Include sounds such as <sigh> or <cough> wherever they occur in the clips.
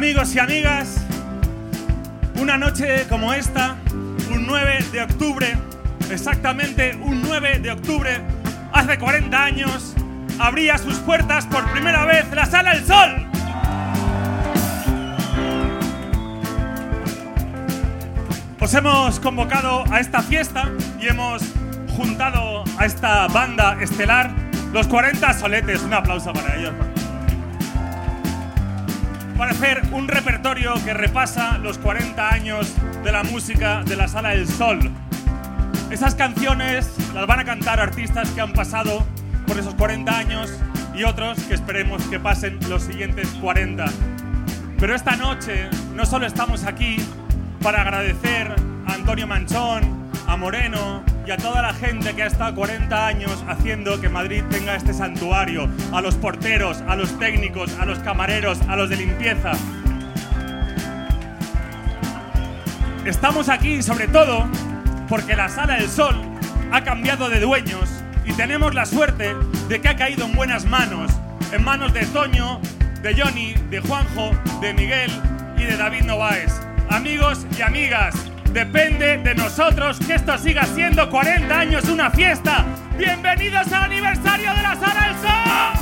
Amigos y amigas, una noche como esta, un 9 de octubre, exactamente un 9 de octubre, hace 40 años, abría sus puertas por primera vez la Sala del Sol. Os hemos convocado a esta fiesta y hemos juntado a esta banda estelar, los 40 soletes. Un aplauso para ellos. Para hacer un repertorio que repasa los 40 años de la música de la Sala del Sol. Esas canciones las van a cantar artistas que han pasado por esos 40 años y otros que esperemos que pasen los siguientes 40. Pero esta noche no solo estamos aquí para agradecer a Antonio Manchón, a Moreno y a toda la gente que ha estado 40 años haciendo que Madrid tenga este santuario, a los porteros, a los técnicos, a los camareros, a los de limpieza. Estamos aquí sobre todo porque la Sala del Sol ha cambiado de dueños y tenemos la suerte de que ha caído en buenas manos, en manos de Toño, de Johnny, de Juanjo, de Miguel y de David Novaes. Amigos y amigas, depende de nosotros que esto siga siendo 40 años una fiesta. Bienvenidos al aniversario de la Sala del Sol.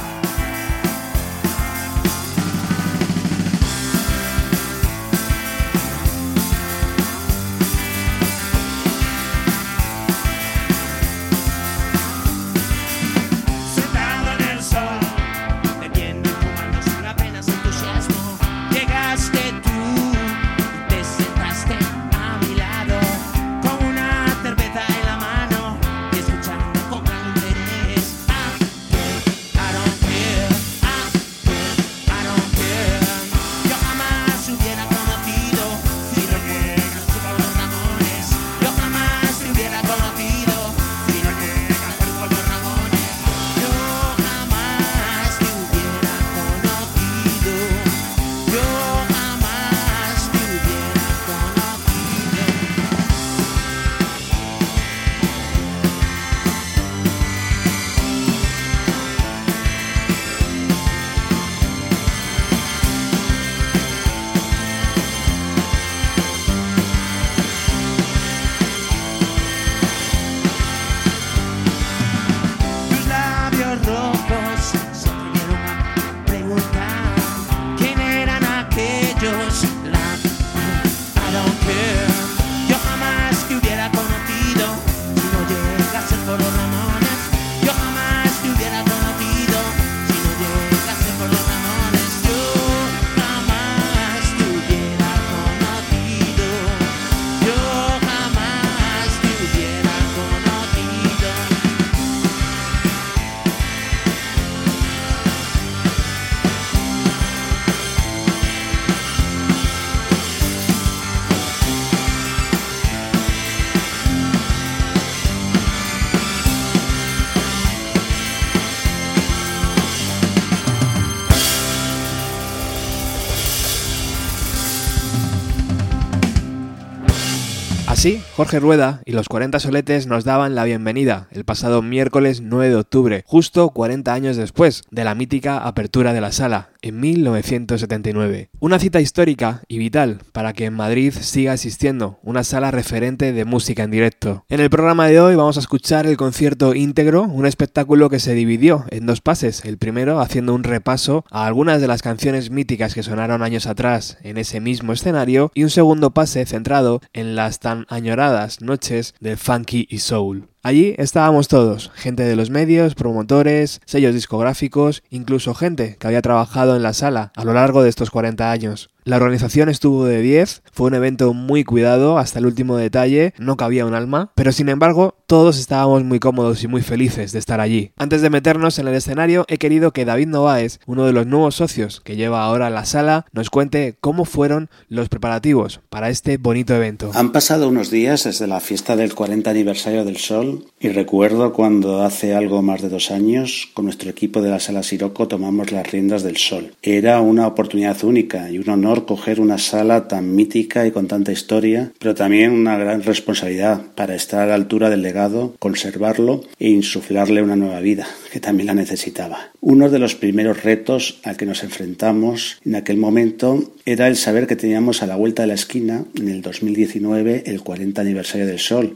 Jorge Rueda y los 40 soletes nos daban la bienvenida el pasado miércoles 9 de octubre, justo 40 años después de la mítica apertura de la sala, en 1979. Una cita histórica y vital para que en Madrid siga existiendo una sala referente de música en directo. En el programa de hoy vamos a escuchar el concierto íntegro, un espectáculo que se dividió en dos pases. El primero haciendo un repaso a algunas de las canciones míticas que sonaron años atrás en ese mismo escenario y un segundo pase centrado en las tan añoradas noches del funky y soul. Allí estábamos todos, gente de los medios, promotores, sellos discográficos, incluso gente que había trabajado en la sala a lo largo de estos 40 años. La organización estuvo de 10, fue un evento muy cuidado hasta el último detalle, no cabía un alma, pero sin embargo todos estábamos muy cómodos y muy felices de estar allí. Antes de meternos en el escenario he querido que David Novaes, uno de los nuevos socios que lleva ahora la sala, nos cuente cómo fueron los preparativos para este bonito evento. Han pasado unos días desde la fiesta del 40 aniversario del Sol Y recuerdo cuando hace algo más de dos años con nuestro equipo de la Sala Siroco tomamos las riendas del Sol. Era una oportunidad única y un honor coger una sala tan mítica y con tanta historia, pero también una gran responsabilidad para estar a la altura del legado, conservarlo e insuflarle una nueva vida, que también la necesitaba. Uno de los primeros retos al que nos enfrentamos en aquel momento era el saber que teníamos a la vuelta de la esquina, en el 2019, el 40 aniversario del Sol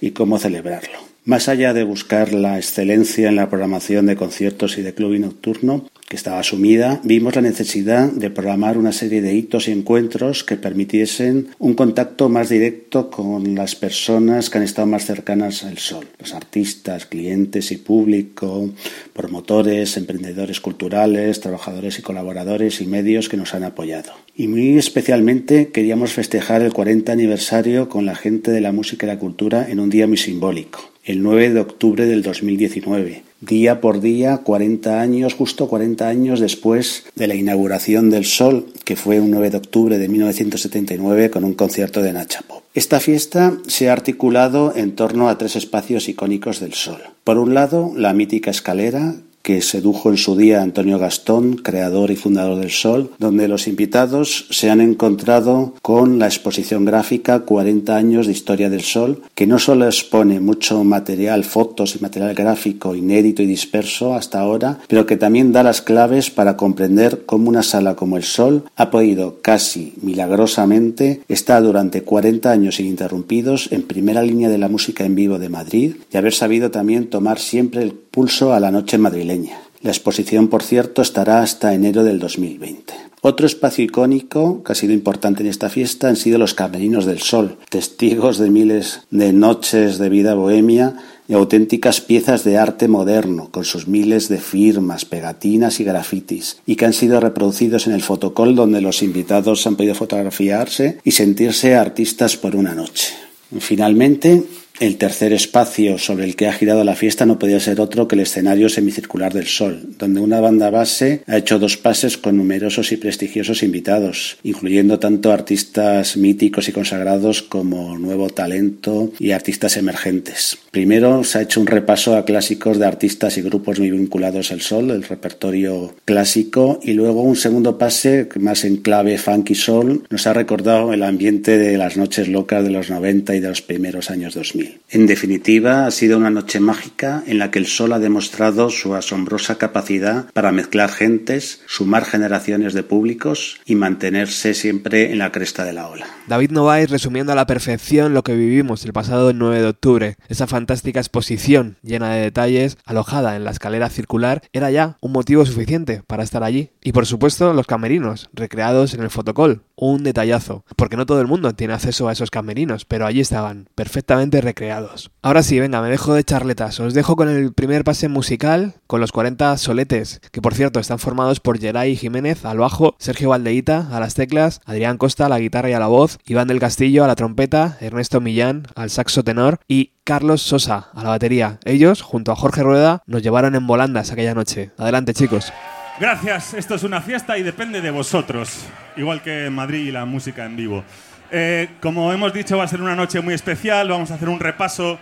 y cómo celebrarlo. Más allá de buscar la excelencia en la programación de conciertos y de club y nocturno, que estaba asumida, vimos la necesidad de programar una serie de hitos y encuentros que permitiesen un contacto más directo con las personas que han estado más cercanas al sol, los artistas, clientes y público, promotores, emprendedores culturales, trabajadores y colaboradores y medios que nos han apoyado. Y muy especialmente queríamos festejar el 40 aniversario con la gente de la música y la cultura en un día muy simbólico el 9 de octubre del 2019, día por día, 40 años, justo 40 años después de la inauguración del Sol, que fue un 9 de octubre de 1979 con un concierto de Nachapo. Esta fiesta se ha articulado en torno a tres espacios icónicos del Sol. Por un lado, la mítica escalera, que sedujo en su día Antonio Gastón, creador y fundador del Sol, donde los invitados se han encontrado con la exposición gráfica 40 años de historia del Sol, que no solo expone mucho material, fotos y material gráfico inédito y disperso hasta ahora, pero que también da las claves para comprender cómo una sala como el Sol ha podido casi milagrosamente estar durante 40 años ininterrumpidos en primera línea de la música en vivo de Madrid y haber sabido también tomar siempre el pulso a la noche madrileña. La exposición, por cierto, estará hasta enero del 2020. Otro espacio icónico que ha sido importante en esta fiesta han sido los Camerinos del Sol, testigos de miles de noches de vida bohemia y auténticas piezas de arte moderno, con sus miles de firmas, pegatinas y grafitis, y que han sido reproducidos en el fotocall donde los invitados han podido fotografiarse y sentirse artistas por una noche. Finalmente, el tercer espacio sobre el que ha girado la fiesta no podía ser otro que el escenario semicircular del Sol, donde una banda base ha hecho dos pases con numerosos y prestigiosos invitados, incluyendo tanto artistas míticos y consagrados como nuevo talento y artistas emergentes. Primero se ha hecho un repaso a clásicos de artistas y grupos muy vinculados al Sol, el repertorio clásico, y luego un segundo pase más en clave funky soul nos ha recordado el ambiente de las noches locas de los 90 y de los primeros años 2000. En definitiva, ha sido una noche mágica en la que el sol ha demostrado su asombrosa capacidad para mezclar gentes, sumar generaciones de públicos y mantenerse siempre en la cresta de la ola. David Novaes resumiendo a la perfección lo que vivimos el pasado 9 de octubre. Esa fantástica exposición llena de detalles, alojada en la escalera circular, era ya un motivo suficiente para estar allí. Y por supuesto, los camerinos, recreados en el fotocall. Un detallazo, porque no todo el mundo tiene acceso a esos camerinos, pero allí estaban, perfectamente recreados. Ahora sí, venga, me dejo de charletas. Os dejo con el primer pase musical, con los 40 soletes, que por cierto están formados por Geray Jiménez al bajo, Sergio Valdeita a las teclas, Adrián Costa a la guitarra y a la voz, Iván del Castillo a la trompeta, Ernesto Millán al saxo tenor y Carlos Sosa a la batería. Ellos, junto a Jorge Rueda, nos llevaron en volandas aquella noche. Adelante, chicos. Gracias, esto es una fiesta y depende de vosotros, igual que en Madrid y la música en vivo. Eh, como hemos dicho, va a ser una noche muy especial, vamos a hacer un repaso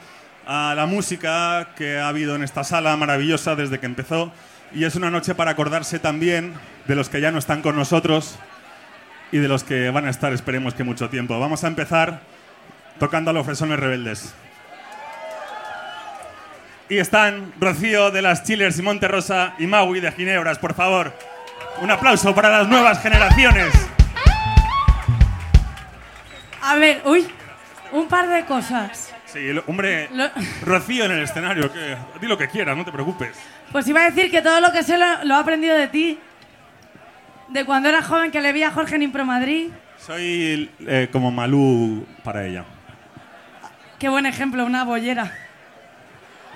a la música que ha habido en esta sala maravillosa desde que empezó y es una noche para acordarse también de los que ya no están con nosotros y de los que van a estar, esperemos que mucho tiempo. Vamos a empezar tocando a los fresones rebeldes. Y están Rocío de las Chillers y Monterrosa y Maui de Ginebras, por favor. Un aplauso para las nuevas generaciones. A ver, uy, un par de cosas. Sí, hombre, Lo- Rocío en el escenario, que, di lo que quieras, no te preocupes. Pues iba a decir que todo lo que sé lo, lo he aprendido de ti. De cuando era joven que le vi a Jorge en Impro Madrid. Soy eh, como Malú para ella. Qué buen ejemplo, una bollera.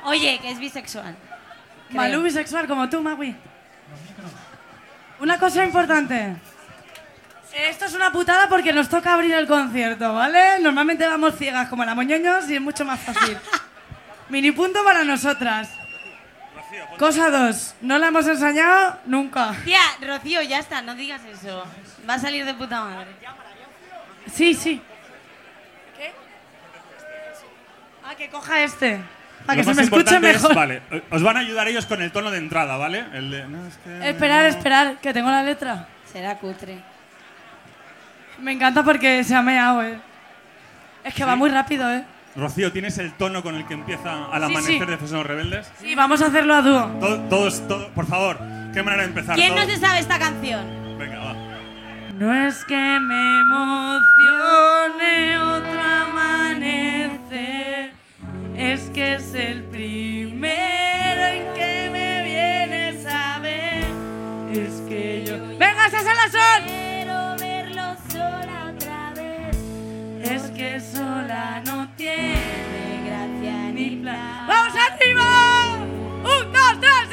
Oye, que es bisexual. Creo. Malú bisexual como tú, Magui. Una cosa importante. Esto es una putada porque nos toca abrir el concierto, ¿vale? Normalmente vamos ciegas como la moñoños y es mucho más fácil. <laughs> Mini punto para nosotras. Cosa dos, no la hemos enseñado nunca. Tía, Rocío, ya está, no digas eso. Va a salir de puta madre. Sí, sí. ¿Qué? Ah, que coja este. Para Lo que se me escuche importante es- mejor. vale, os van a ayudar ellos con el tono de entrada, ¿vale? El de, no, es que- Esperar, esperar, que tengo la letra. Será cutre. Me encanta porque se ha meado, eh. Es que va muy rápido, eh. Rocío, ¿tienes el tono con el que empieza al Sí, amanecer sí. de Fresnos Rebeldes? Sí, vamos a hacerlo a dúo. To- todos, todos, por favor, qué manera de empezar. ¿Quién no Todos- se sabe esta canción? Venga, va. No es que me emocione es que es el primero en que me vienes a ver. Es que yo. ¡Venga, esas la son! Quiero verlo sola otra vez. Es que sola no tiene gracia ni plan. ¡Vamos arriba! ¡Un, dos, tres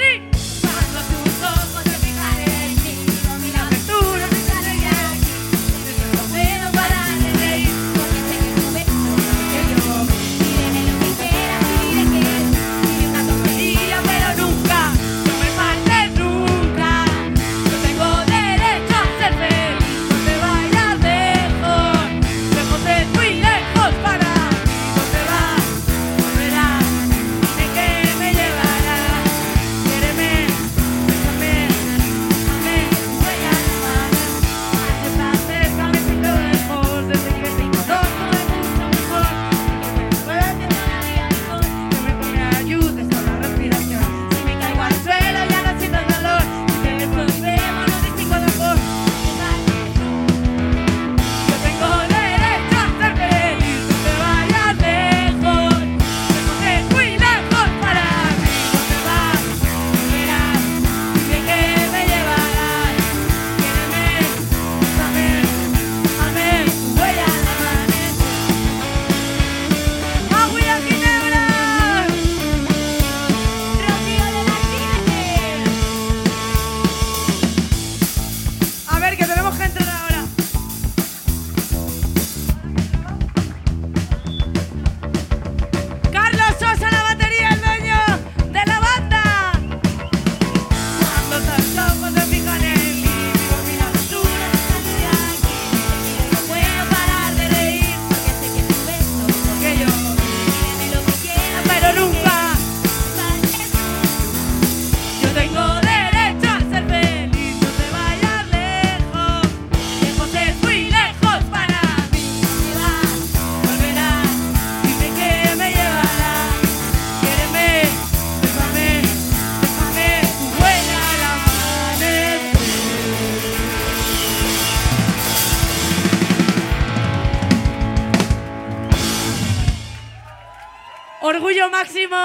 máximo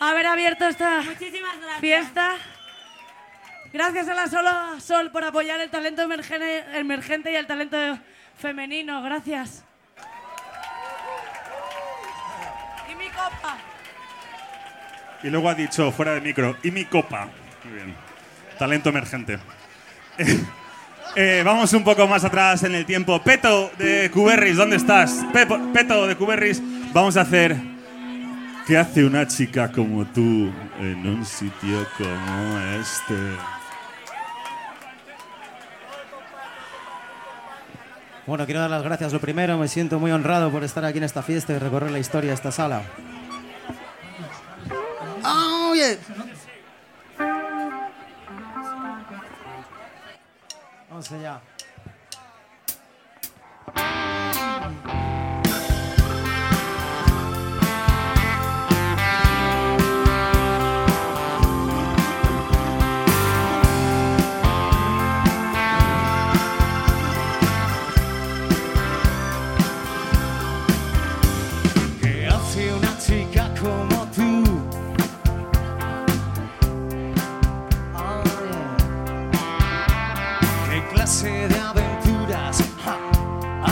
haber abierto esta Muchísimas gracias. fiesta. Gracias a la Sola Sol por apoyar el talento emergente y el talento femenino. Gracias. Y mi copa. Y luego ha dicho, fuera de micro, y mi copa. Muy bien. Talento emergente. <laughs> Eh, vamos un poco más atrás en el tiempo. Peto de Cuberris, ¿dónde estás? Pepo- Peto de Cuberris, vamos a hacer. ¿Qué hace una chica como tú en un sitio como este? Bueno, quiero dar las gracias. Lo primero, me siento muy honrado por estar aquí en esta fiesta y recorrer la historia de esta sala. ¡Oh, yeah! Vamos allá.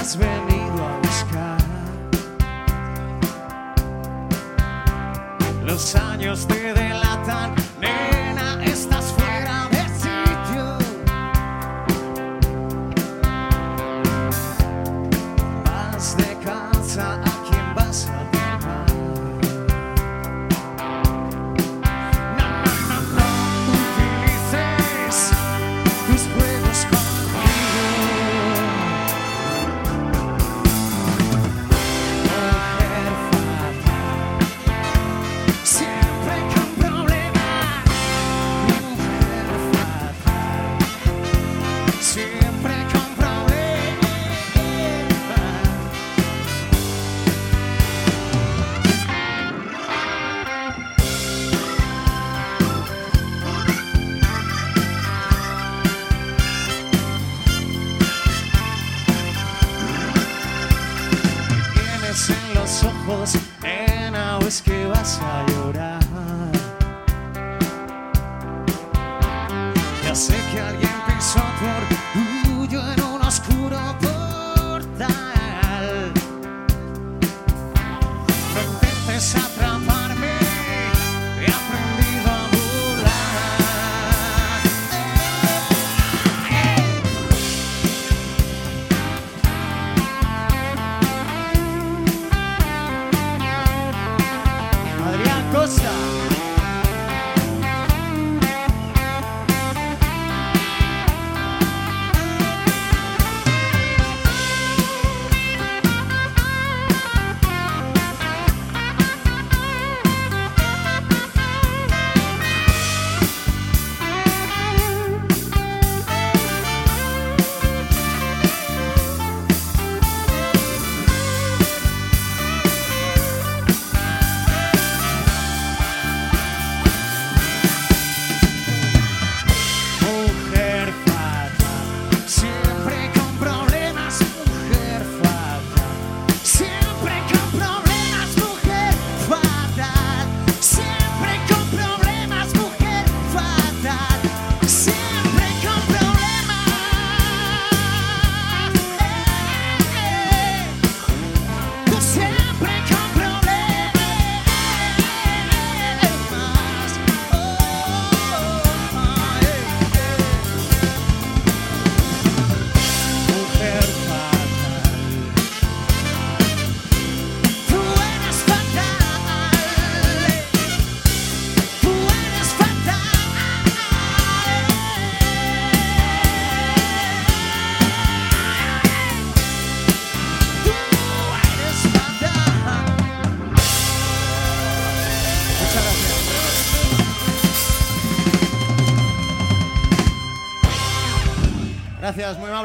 Has venido a buscar? Los años te delatan,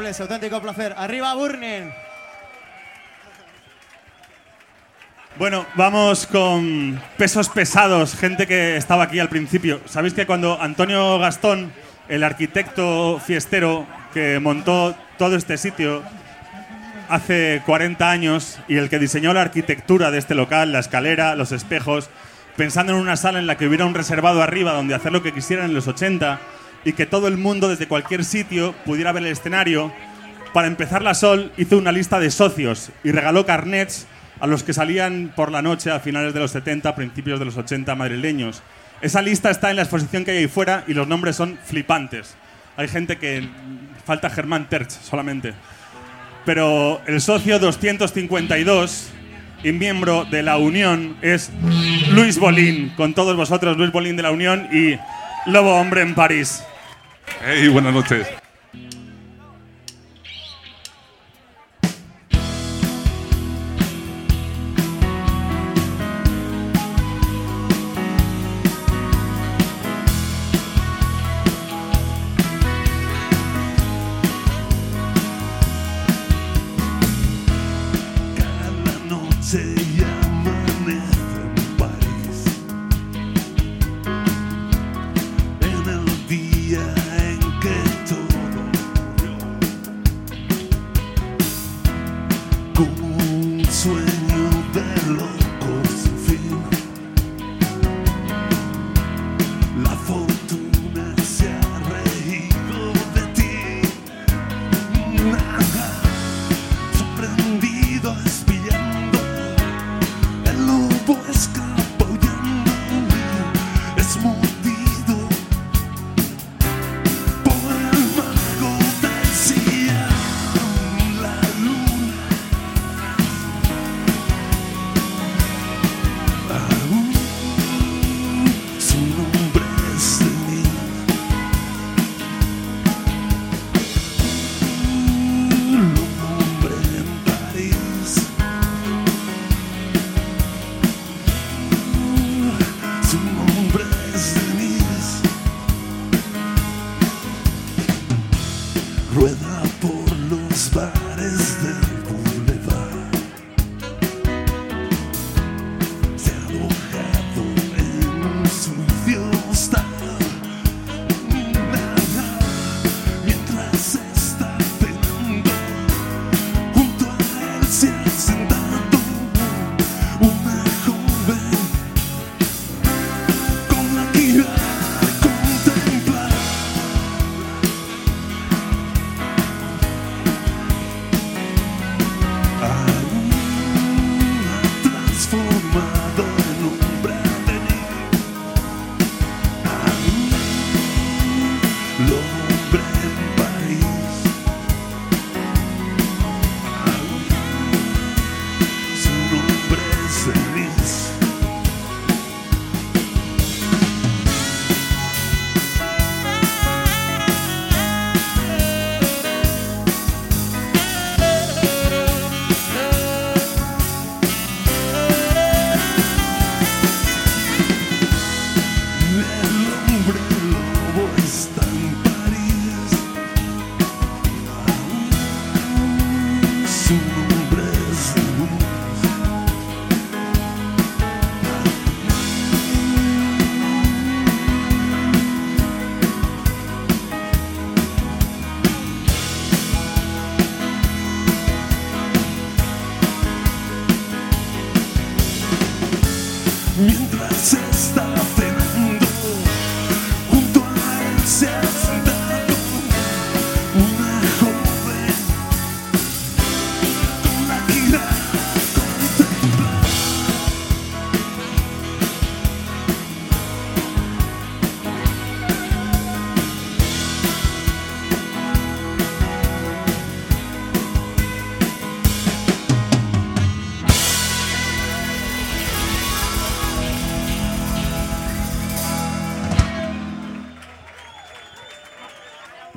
Auténtico placer. Arriba Burning. Bueno, vamos con pesos pesados, gente que estaba aquí al principio. Sabéis que cuando Antonio Gastón, el arquitecto fiestero que montó todo este sitio hace 40 años y el que diseñó la arquitectura de este local, la escalera, los espejos, pensando en una sala en la que hubiera un reservado arriba donde hacer lo que quisieran en los 80 y que todo el mundo desde cualquier sitio pudiera ver el escenario, para empezar la Sol hizo una lista de socios y regaló carnets a los que salían por la noche a finales de los 70, principios de los 80 madrileños. Esa lista está en la exposición que hay ahí fuera y los nombres son flipantes. Hay gente que falta Germán Terch solamente. Pero el socio 252 y miembro de la Unión es Luis Bolín. Con todos vosotros, Luis Bolín de la Unión y Lobo Hombre en París. Hey, buenas noches.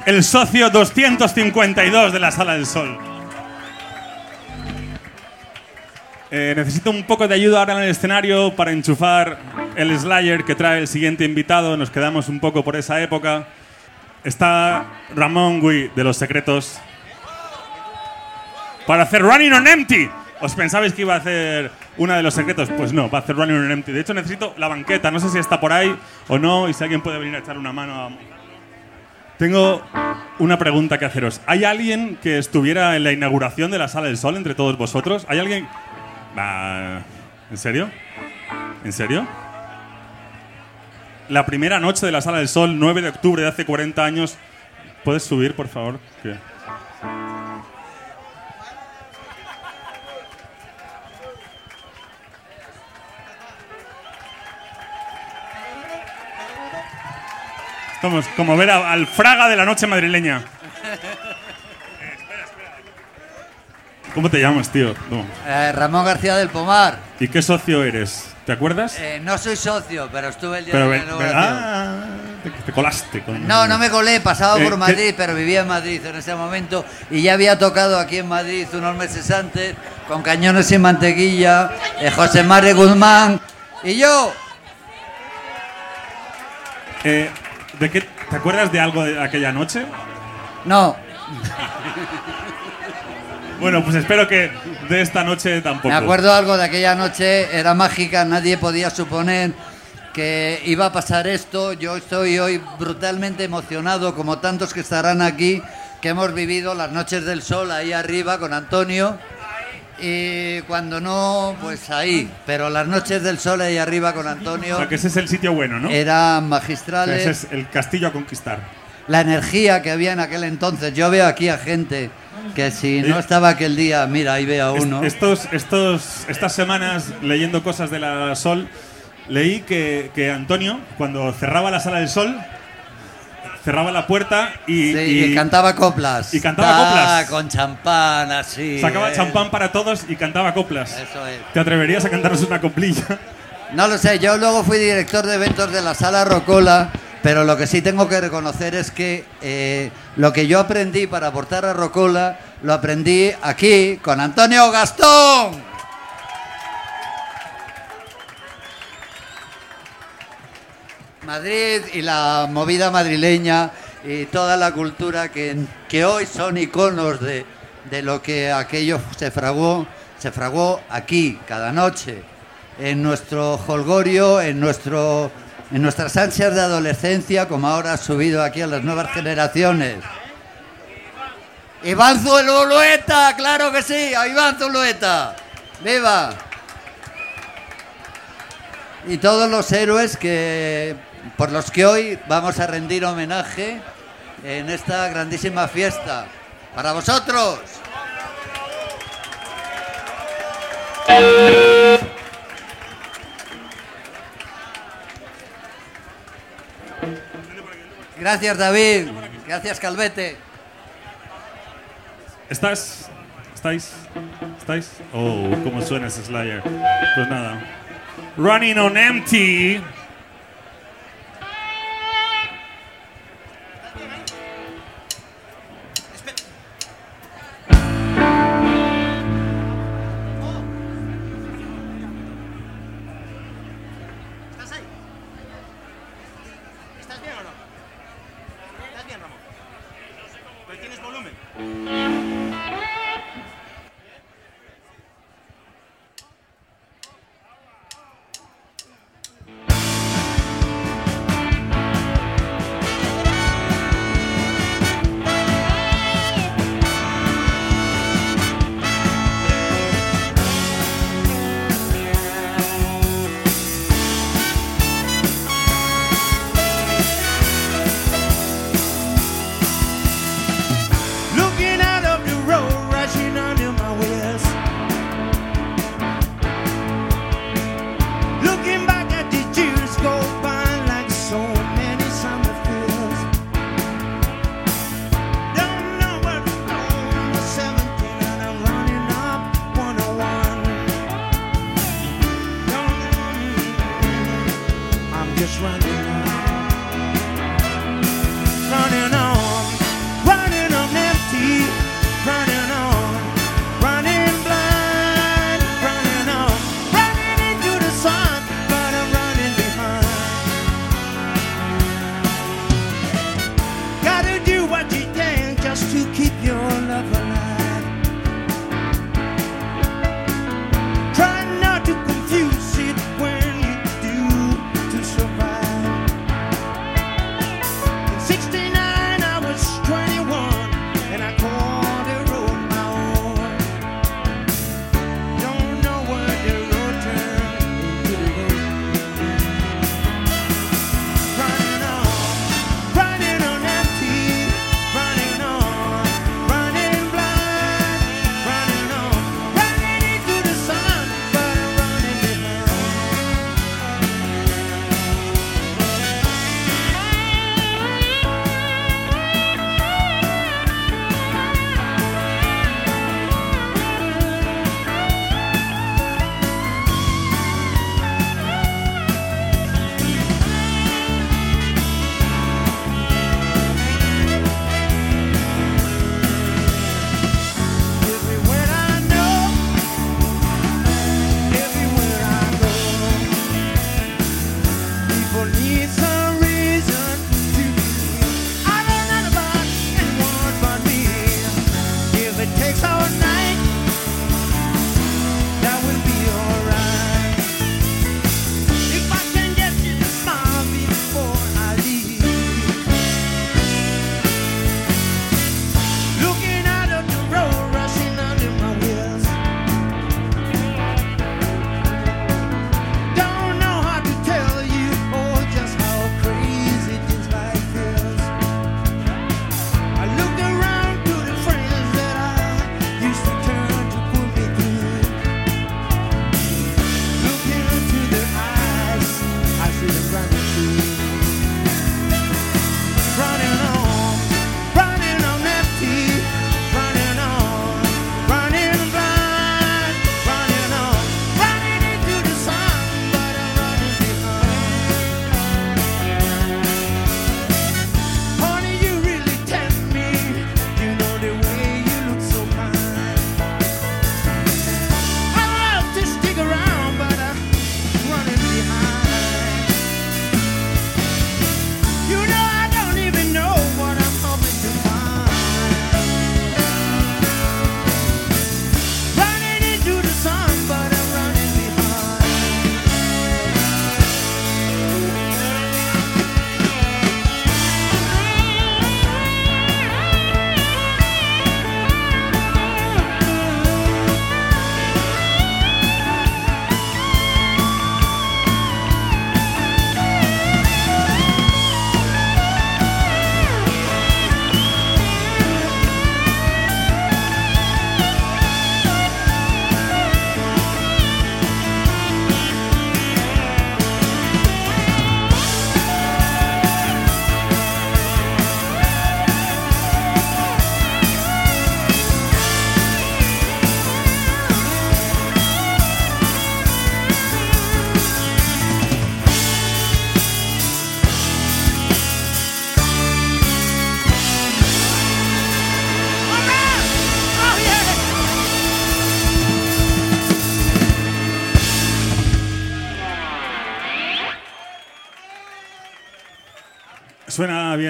El socio 252 de la Sala del Sol. Eh, necesito un poco de ayuda ahora en el escenario para enchufar el Slayer que trae el siguiente invitado. Nos quedamos un poco por esa época. Está Ramón Gui de Los Secretos. Para hacer Running on Empty. ¿Os pensabais que iba a hacer una de los secretos? Pues no, va a hacer Running on Empty. De hecho, necesito la banqueta. No sé si está por ahí o no. Y si alguien puede venir a echar una mano a, tengo una pregunta que haceros. ¿Hay alguien que estuviera en la inauguración de la Sala del Sol entre todos vosotros? ¿Hay alguien? ¿En serio? ¿En serio? La primera noche de la Sala del Sol, 9 de octubre de hace 40 años. ¿Puedes subir, por favor? Estamos como ver a- al Fraga de la noche madrileña. ¿Cómo te llamas, tío? No. Eh, Ramón García del Pomar. ¿Y qué socio eres? ¿Te acuerdas? Eh, no soy socio, pero estuve el día Pero de la inauguración. ah, te, te colaste con. No, no me colé, pasaba Eh, por ¿qué- Madrid, pero vivía en Madrid en ese momento y ya había tocado aquí en Madrid unos meses antes con Cañones y Mantequilla, eh, José María Guzmán y yo. ¿De qué, ¿Te acuerdas de algo de aquella noche? No, Bueno, pues espero que de esta noche tampoco. me acuerdo algo de aquella noche, era mágica, nadie podía suponer que iba a pasar esto. Yo estoy hoy brutalmente emocionado, como tantos que estarán aquí, que hemos vivido las noches del sol ahí arriba con Antonio. Y cuando no, pues ahí. Pero las noches del sol ahí arriba con O Antonio sea, que ese es el sitio bueno, ¿no? eran magistrales. ese es el castillo a conquistar. La energía que había en aquel entonces. Yo veo aquí a gente que si no Eh, estaba aquel día, mira, ahí veo a uno. Estos, estos, estas semanas, leyendo cosas de la Sol, leí que, que Antonio, cuando cerraba la sala del Sol, cerraba la puerta y, Sí, y y cantaba coplas. y cantaba Ah, coplas. Con champán, así. sacaba eh. champán para todos y cantaba coplas. Eso es. ¿Te atreverías a cantarnos una coplilla? No lo sé, yo luego fui director de eventos de la sala Rocola, pero lo que sí tengo que reconocer es que eh, lo que yo aprendí para aportar a Rocola, lo aprendí aquí con Antonio Gastón. Madrid y la movida madrileña y toda la cultura que, que hoy son iconos de, de lo que aquello se fraguó, se fraguó aquí cada noche, en nuestro holgorio, en, nuestro, en nuestras ansias de adolescencia, como ahora ha subido aquí a las nuevas generaciones. Iván Zulueta, claro que sí, a Iván Zulueta. ¡Viva! y todos los héroes que por los que hoy vamos a rendir homenaje en esta grandísima fiesta. Para vosotros. Gracias David, gracias Calvete. ¿Estás? ¿Estáis? ¿Estáis? Oh, cómo suena ese Slayer. Pues nada. Running on empty.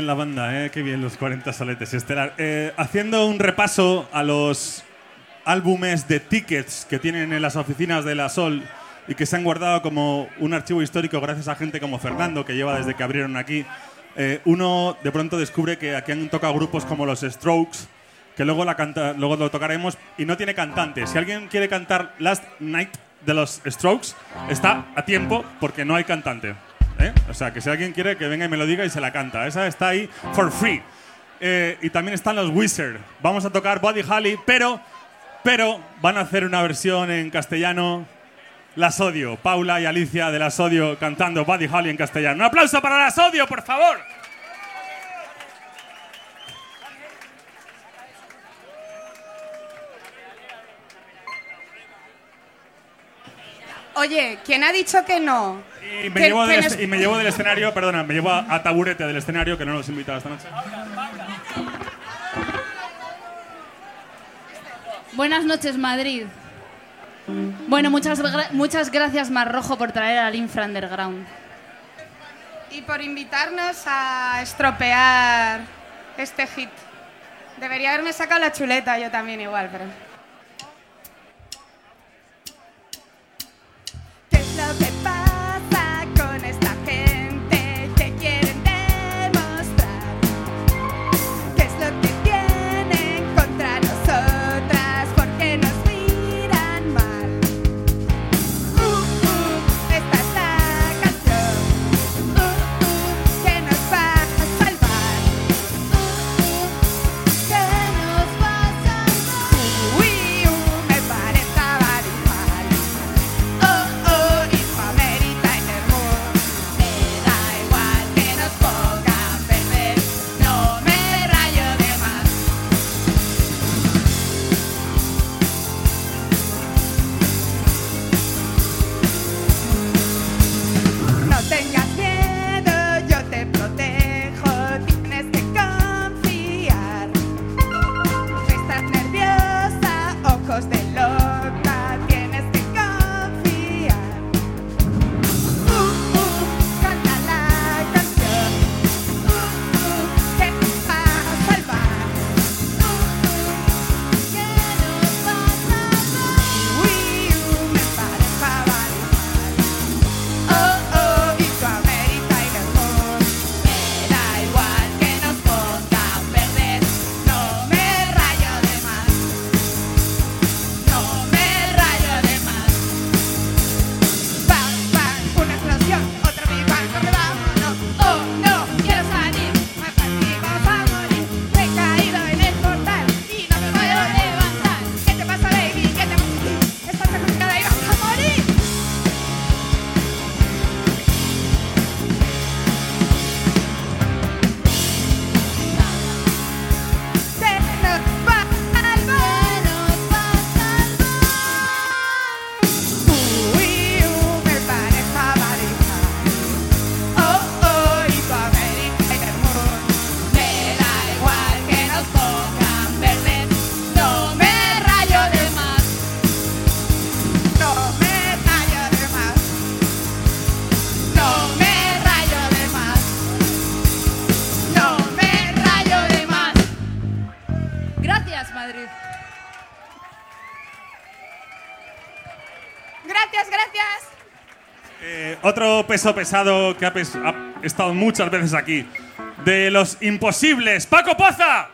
La banda, ¿eh? Qué bien los 40 soletes. Estelar. Eh, haciendo un repaso a los álbumes de tickets que tienen en las oficinas de la Sol y que se han guardado como un archivo histórico gracias a gente como Fernando, que lleva desde que abrieron aquí. Eh, uno de pronto descubre que aquí han tocado grupos como los Strokes, que luego, la canta, luego lo tocaremos, y no tiene cantante. Si alguien quiere cantar Last Night de los Strokes, está a tiempo porque no hay cantante. ¿eh? O sea, que si alguien quiere que venga y me lo diga y se la canta. Esa está ahí for free. Eh, y también están los Wizard. Vamos a tocar Buddy Holly, pero, pero van a hacer una versión en castellano. Las odio. Paula y Alicia de Las odio cantando Buddy Holly en castellano. Un aplauso para Las odio, por favor. Oye, ¿quién ha dicho que no? Y me, llevo del, y me llevo del escenario, perdona, me llevo a, Taburete del escenario, que no nos invitaba esta noche. Buenas noches, Madrid. Bueno, muchas, gra muchas gracias, Mar Rojo, por traer al Infra Underground. Y por invitarnos a estropear este hit. Debería haberme sacado la chuleta yo también igual, pero... peso pesado que ha, ha estado muchas veces aquí. De los imposibles, Paco Poza.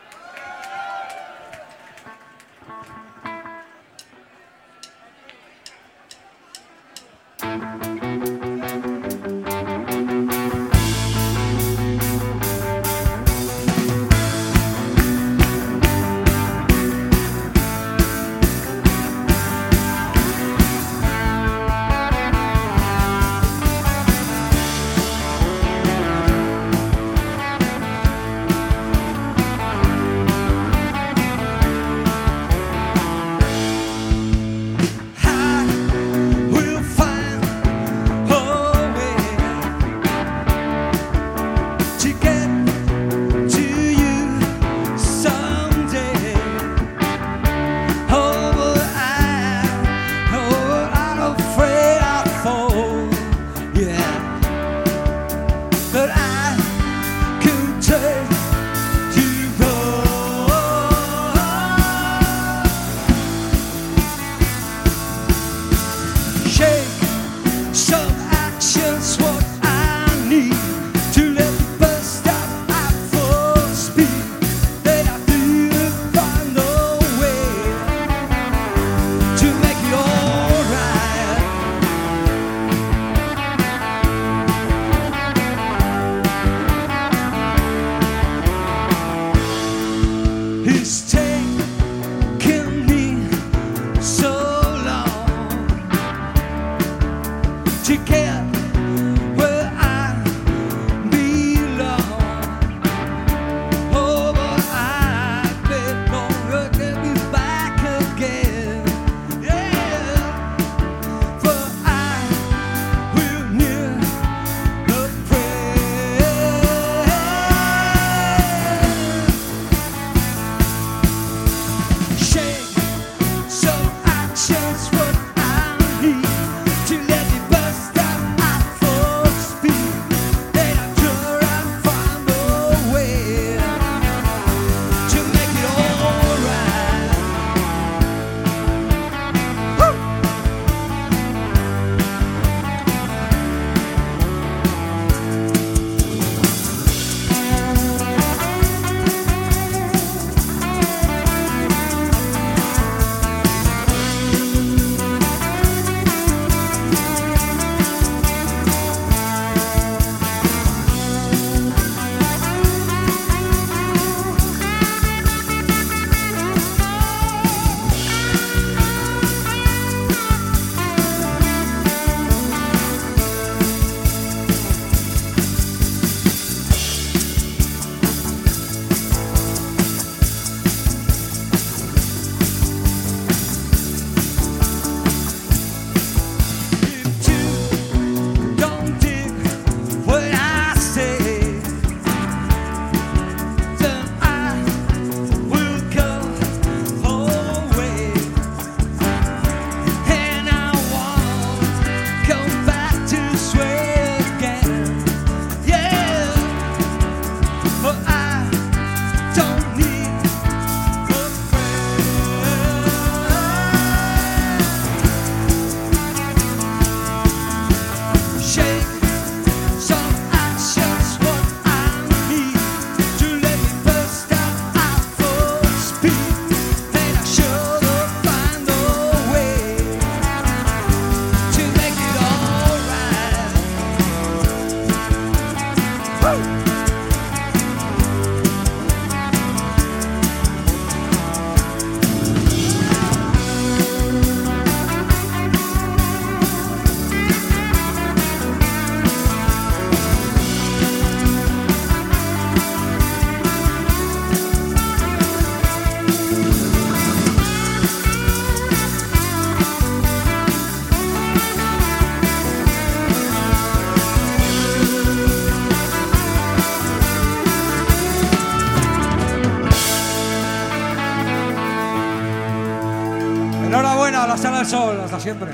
Al sol, hasta siempre.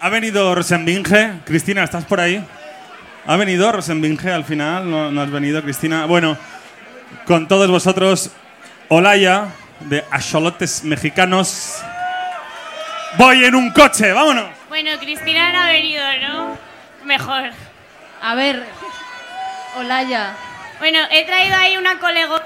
Ha venido Rosenbinge. Cristina, ¿estás por ahí? ¿Ha venido Rosenbinge al final? ¿No, no has venido, Cristina? Bueno, con todos vosotros, Olaya, de Axolotes Mexicanos. Voy en un coche, vámonos. Bueno, Cristina no ha venido, ¿no? Mejor. A ver, Olaya. Bueno, he traído ahí una colega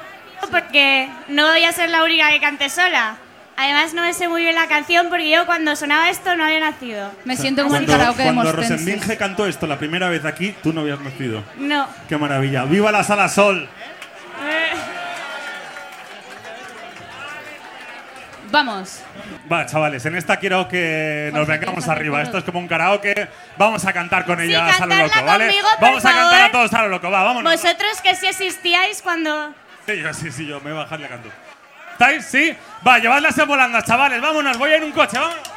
porque no voy a ser la única que cante sola. Además, no me sé muy bien la canción porque yo cuando sonaba esto no había nacido. Me siento como el Cuando, karaoke de cuando. Rosenbinge cantó esto la primera vez aquí, tú no habías nacido. No. Qué maravilla. ¡Viva la Sala Sol! Vamos. Va, chavales, en esta quiero que nos vengamos ¿quieres hacer arriba. Esto es como un karaoke. Vamos a cantar con Sí, ellas a lo loco, ¿vale? conmigo, por Vamos a cantar a todos a lo loco, va, vámonos. Vosotros que sí existíais cuando... Sí, yo, sí, sí, yo me voy a bajar y la canto. ¿Estáis? ¿Sí? Va, llevadlas en volandas, chavales. Vámonos, voy en un coche, vámonos.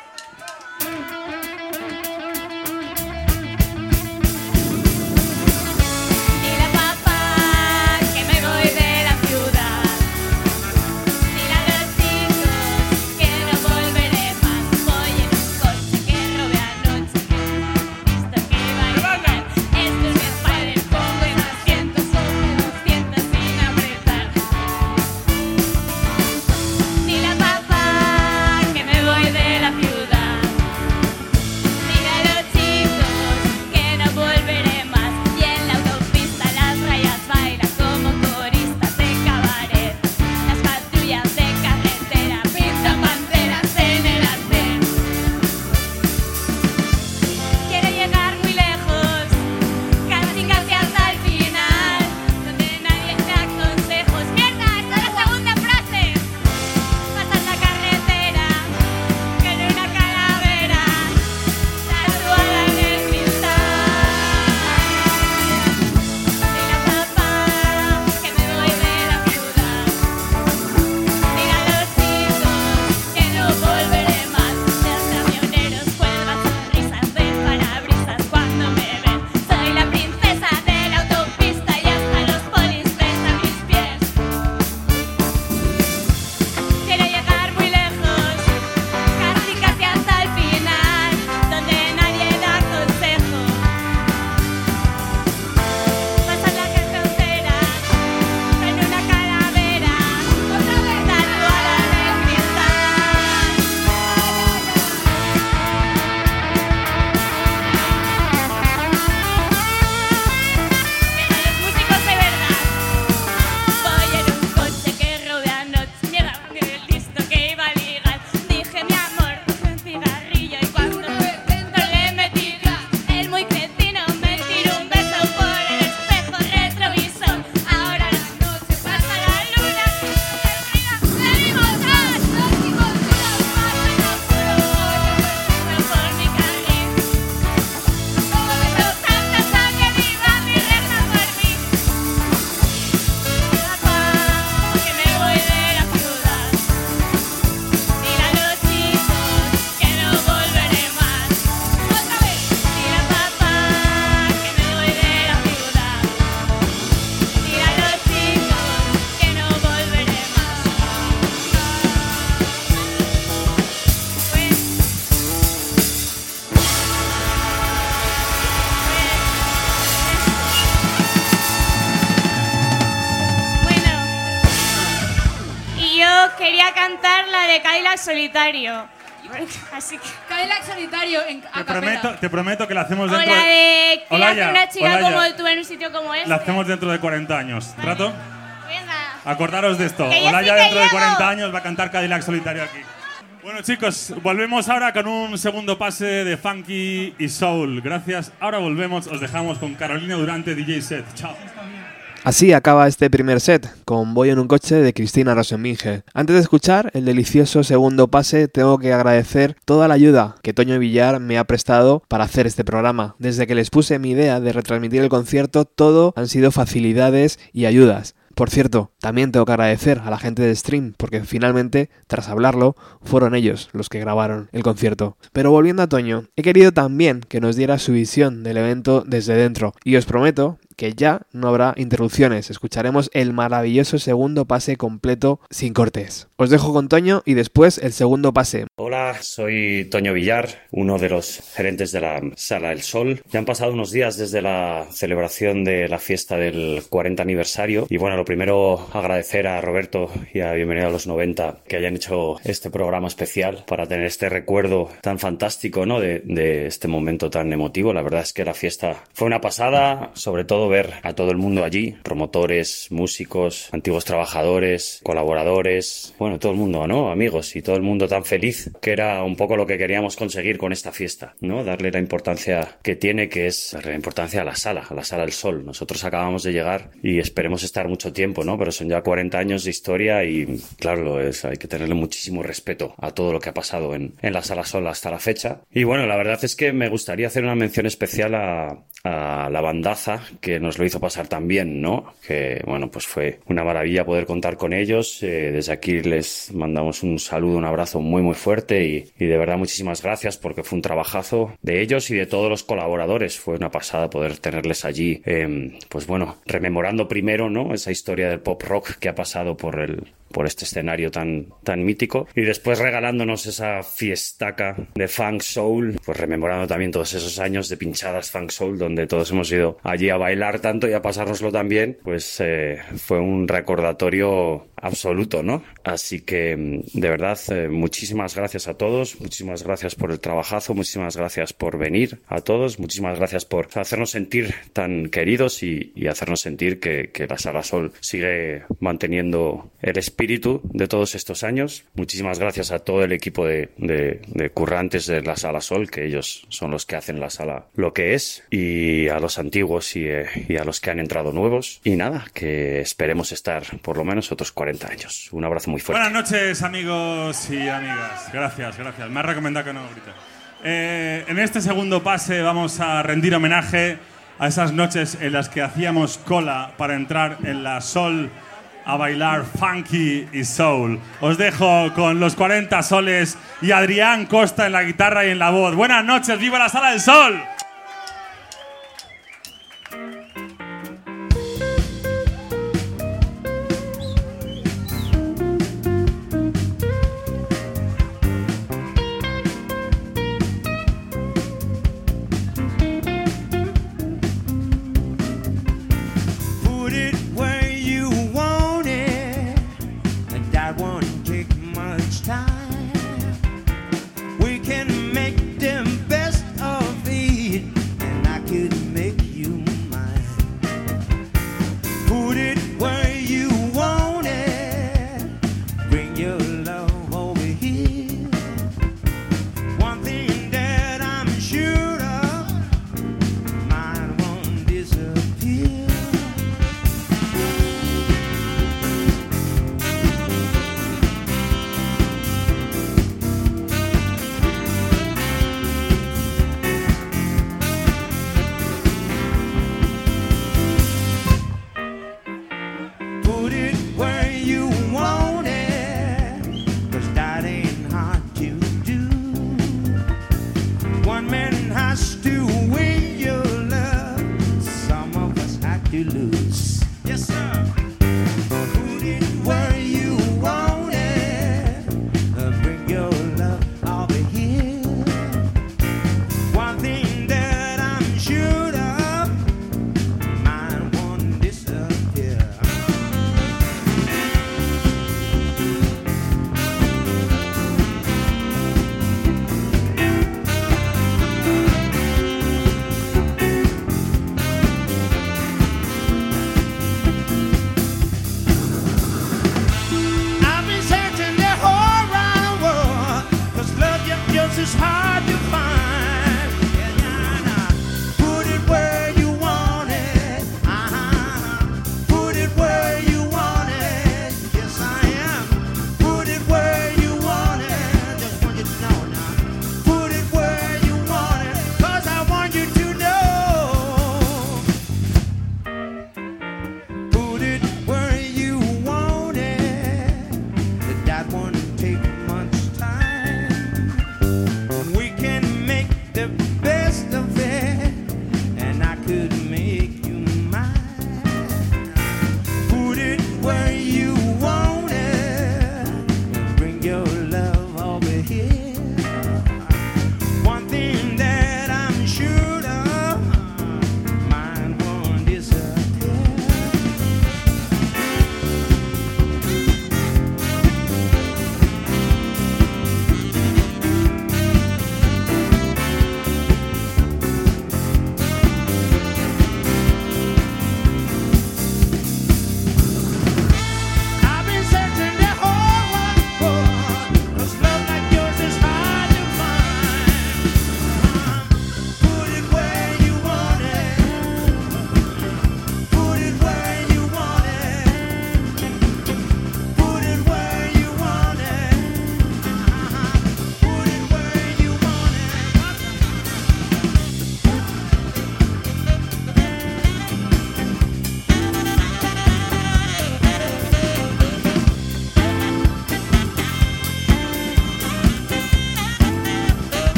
Solitario. Así que. Cadillac Solitario en Te prometo, te prometo que la hacemos dentro la de... ¿Qué Olaya, hace una chica Olaya. como tú en un sitio como este? La hacemos dentro de 40 años. ¿Trato? Venga. Acordaros de esto. Que Olaya sí dentro de llego. 40 años va a cantar Cadillac Solitario aquí. Bueno chicos, volvemos ahora con un segundo pase de Funky y Soul. Gracias. Ahora volvemos, os dejamos con Carolina Durante DJ Set. Chao. Así acaba este primer set, con Voy en un coche de Cristina Rosenbinge. Antes de escuchar el delicioso segundo pase, tengo que agradecer toda la ayuda que Toño Villar me ha prestado para hacer este programa. Desde que les puse mi idea de retransmitir el concierto, todo han sido facilidades y ayudas. Por cierto, también tengo que agradecer a la gente de Stream, porque finalmente, tras hablarlo, fueron ellos los que grabaron el concierto. Pero volviendo a Toño, he querido también que nos diera su visión del evento desde dentro, y os prometo que ya no habrá interrupciones. Escucharemos el maravilloso segundo pase completo sin cortes. Os dejo con Toño y después el segundo pase. Hola, soy Toño Villar, uno de los gerentes de la Sala El Sol. Ya han pasado unos días desde la celebración de la fiesta del 40 aniversario y bueno, lo primero agradecer a Roberto y a Bienvenido a los 90 que hayan hecho este programa especial para tener este recuerdo tan fantástico, ¿no? De, de este momento tan emotivo. La verdad es que la fiesta fue una pasada, sobre todo ver a todo el mundo allí, promotores, músicos, antiguos trabajadores, colaboradores, bueno, todo el mundo, ¿no? Amigos y todo el mundo tan feliz que era un poco lo que queríamos conseguir con esta fiesta, ¿no? Darle la importancia que tiene, que es la importancia a la sala, a la sala del sol. Nosotros acabamos de llegar y esperemos estar mucho tiempo, ¿no? Pero son ya 40 años de historia y, claro, es, hay que tenerle muchísimo respeto a todo lo que ha pasado en, en la sala sol hasta la fecha. Y bueno, la verdad es que me gustaría hacer una mención especial a, a la bandaza que nos lo hizo pasar también, ¿no? Que, bueno, pues fue una maravilla poder contar con ellos. Eh, desde aquí les mandamos un saludo, un abrazo muy, muy fuerte y, de verdad muchísimas gracias porque fue un trabajazo de ellos y de todos los colaboradores. Fue una pasada poder tenerles allí, eh, pues bueno, rememorando primero, ¿no? Esa historia del pop rock que ha pasado por el, por este escenario tan, tan mítico y después regalándonos esa fiestaca de funk soul, pues rememorando también todos esos años de pinchadas funk soul donde todos hemos ido allí a bailar tanto y a pasárnoslo también, pues eh, fue un recordatorio absoluto, ¿no? Así que mm, de verdad eh, muchísimas gracias a todos, muchísimas gracias por el trabajazo, muchísimas gracias por venir a todos, muchísimas gracias por hacernos sentir tan queridos y, y hacernos sentir que, que la Sala Sol sigue manteniendo el espíritu de todos estos años. Muchísimas gracias a todo el equipo de, currantes de la Sala Sol, que ellos son los que hacen la sala lo que es, y a los antiguos y, eh, a los que han entrado nuevos. Y nada, que esperemos estar por lo menos otros 40 años. Un abrazo muy fuerte. Buenas noches, amigos y amigas. Gracias, gracias. Me ha recomendado que no grite. Eh, en este segundo pase vamos a rendir homenaje a esas noches en las que hacíamos cola para entrar en la Sol a bailar funky y soul. Os dejo con los 40 soles y Adrián Costa en la guitarra y en la voz. Buenas noches, viva la Sala del Sol.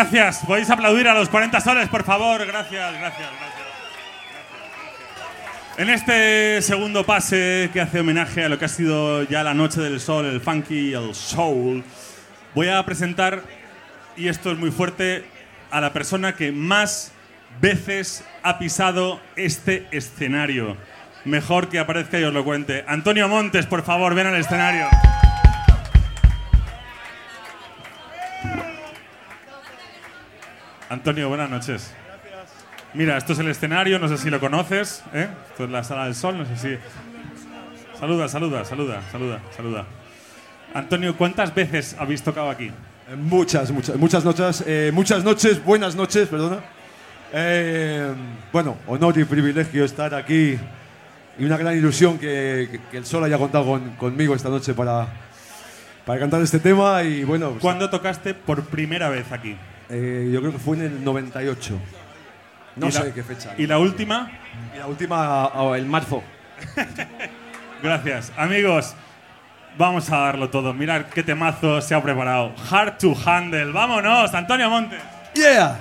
Gracias. Podéis aplaudir a los 40 soles, por favor. Gracias, gracias, gracias. En este segundo pase que hace homenaje a lo que ha sido ya la noche del sol, el funky el soul, voy a presentar, y esto es muy fuerte, a la persona que más veces ha pisado este escenario. Mejor que aparezca y os lo cuente. Antonio Montes, por favor, ven al escenario. Antonio, buenas noches. Mira, esto es el escenario, no sé si lo conoces, ¿eh? Esto es la Sala del Sol, no sé si... Saluda, saluda, saluda, saluda, saluda. Antonio, ¿cuántas veces habéis tocado aquí? Muchas, muchas, muchas noches, eh, muchas noches, buenas noches, perdona. Eh, bueno, honor y privilegio estar aquí y una gran ilusión que, que- que el Sol haya contado con- conmigo esta noche para, para cantar este tema y bueno... pues, ¿Cuándo tocaste por primera vez aquí? Eh, yo creo que fue en el 98. No ¿Y la- sé qué fecha. ¿Y la última? Y la última, ah, el marzo. <laughs> Gracias. Amigos, vamos a darlo todo. Mirad qué temazo se ha preparado. Hard to Handle. Vámonos, Antonio Montes. Yeah.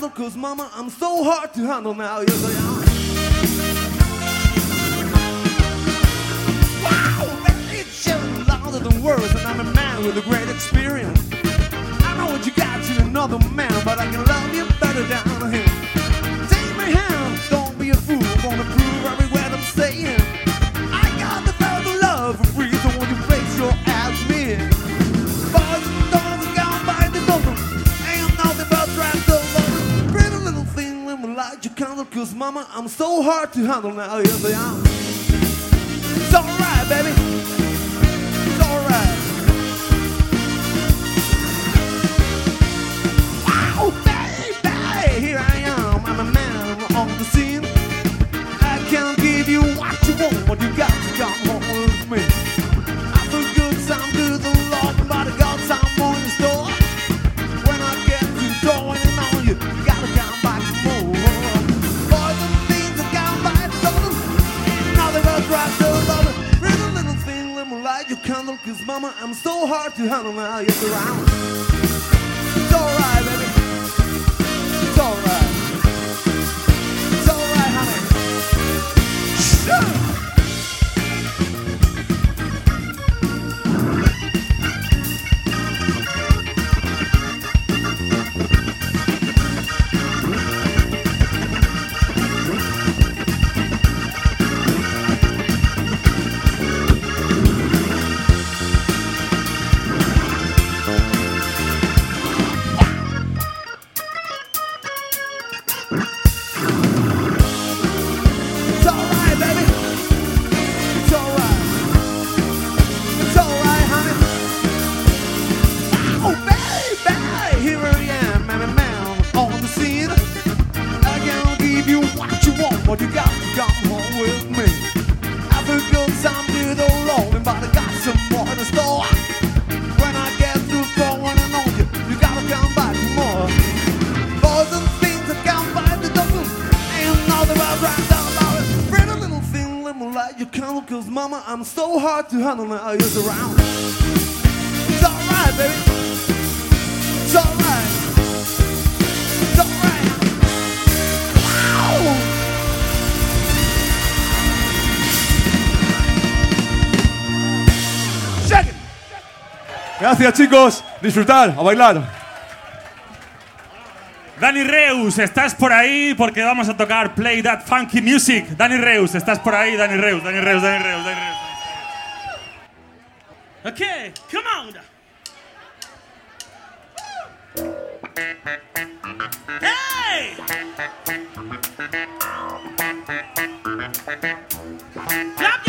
Candle, cause mama, I'm so hard to handle now. Yes, I am. Wow, it's louder than words, and I'm a man with a great experience. I know what you got to another man, but I can love you better down here. Take my hand, don't be a fool. Gonna light your candle, cause mama, I'm so hard to handle now. Oh, yes, I am. It's alright, baby. It's alright. Wow, baby, here I am. I'm a man on the scene. I can't give you what you want, but you got to come home with me. Cause mama, I'm so hard to handle now. Yes, around. It's alright, hard to handle. You're around. It's alright, baby. It's alright. It's alright. Wow! Gracias, chicos. Disfrutar, a bailar. Dani Reus, ¿estás por ahí? Porque vamos a tocar Play That Funky Music. Dani Reus, ¿estás por ahí? Dani Reus, Dani Reus, Dani Reus, Dani Reus. Okay, come on. Hey! Clap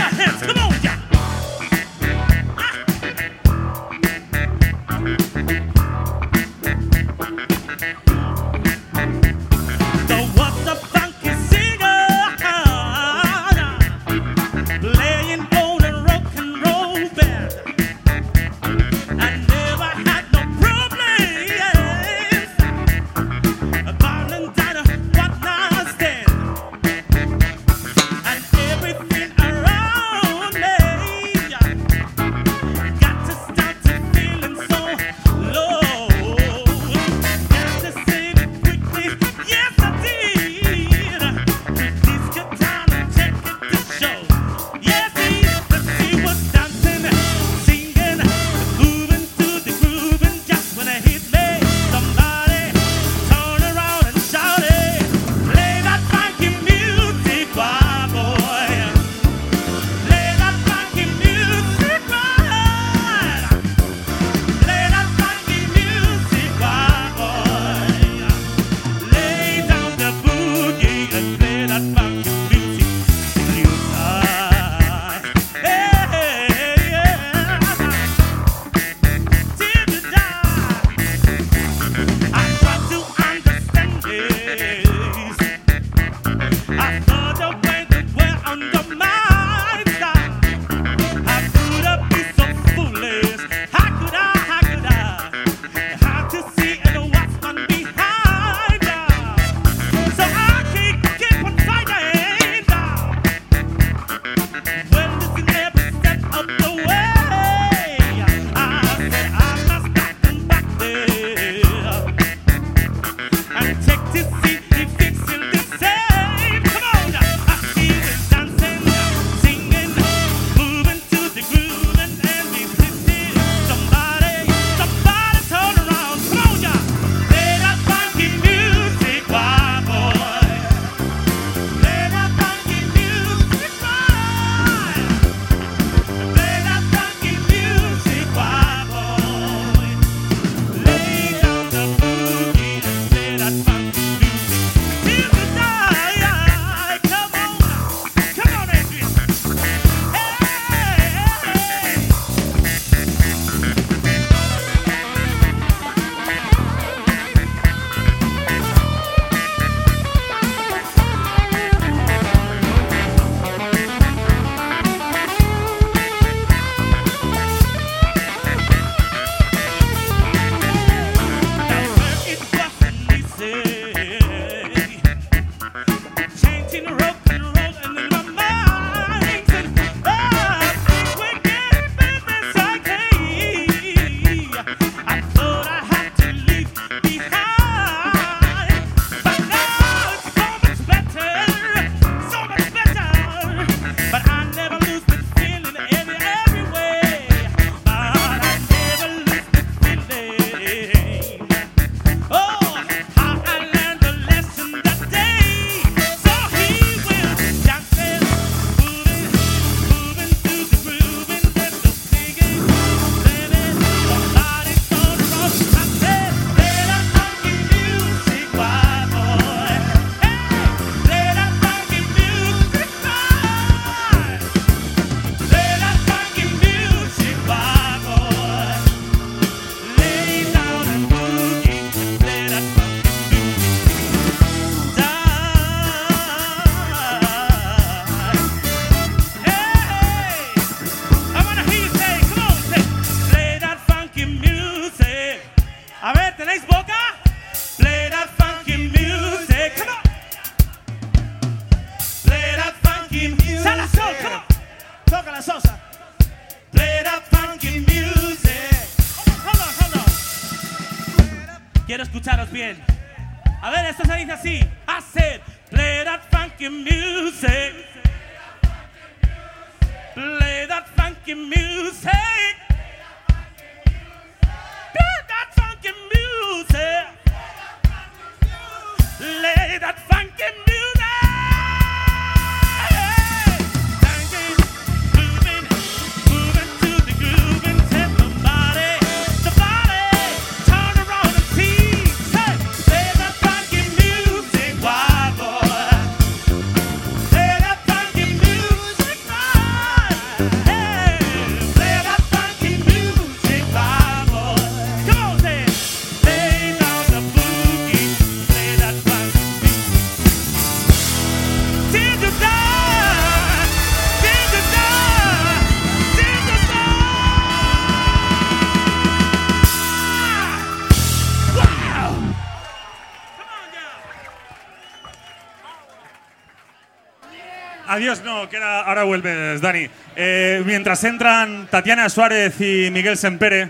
Adiós, no, que ahora, vuelves, Dani. Eh, mientras entran Tatiana Suárez y Miguel Sempere,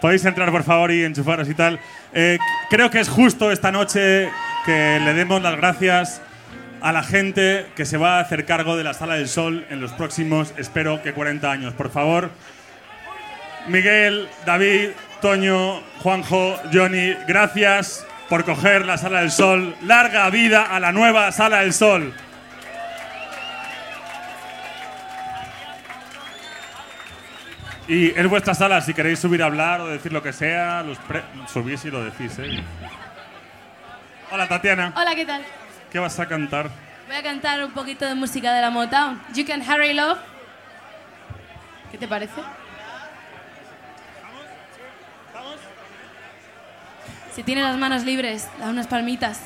podéis entrar por favor y enchufaros y tal. Eh, creo que es justo esta noche que le demos las gracias a la gente que se va a hacer cargo de la Sala del Sol en los próximos, espero que 40 años. Por favor, Miguel, David, Toño, Juanjo, Johnny, gracias por coger la Sala del Sol. Larga vida a la nueva Sala del Sol. Y es vuestra sala, si queréis subir a hablar o decir lo que sea, los pre- subís y lo decís, ¿eh? Hola Tatiana, Hola, ¿qué tal? ¿qué vas a cantar? Voy a cantar un poquito de música de la Motown. You Can Hurry Love. ¿Qué te parece? Si tienes las manos libres, da unas palmitas.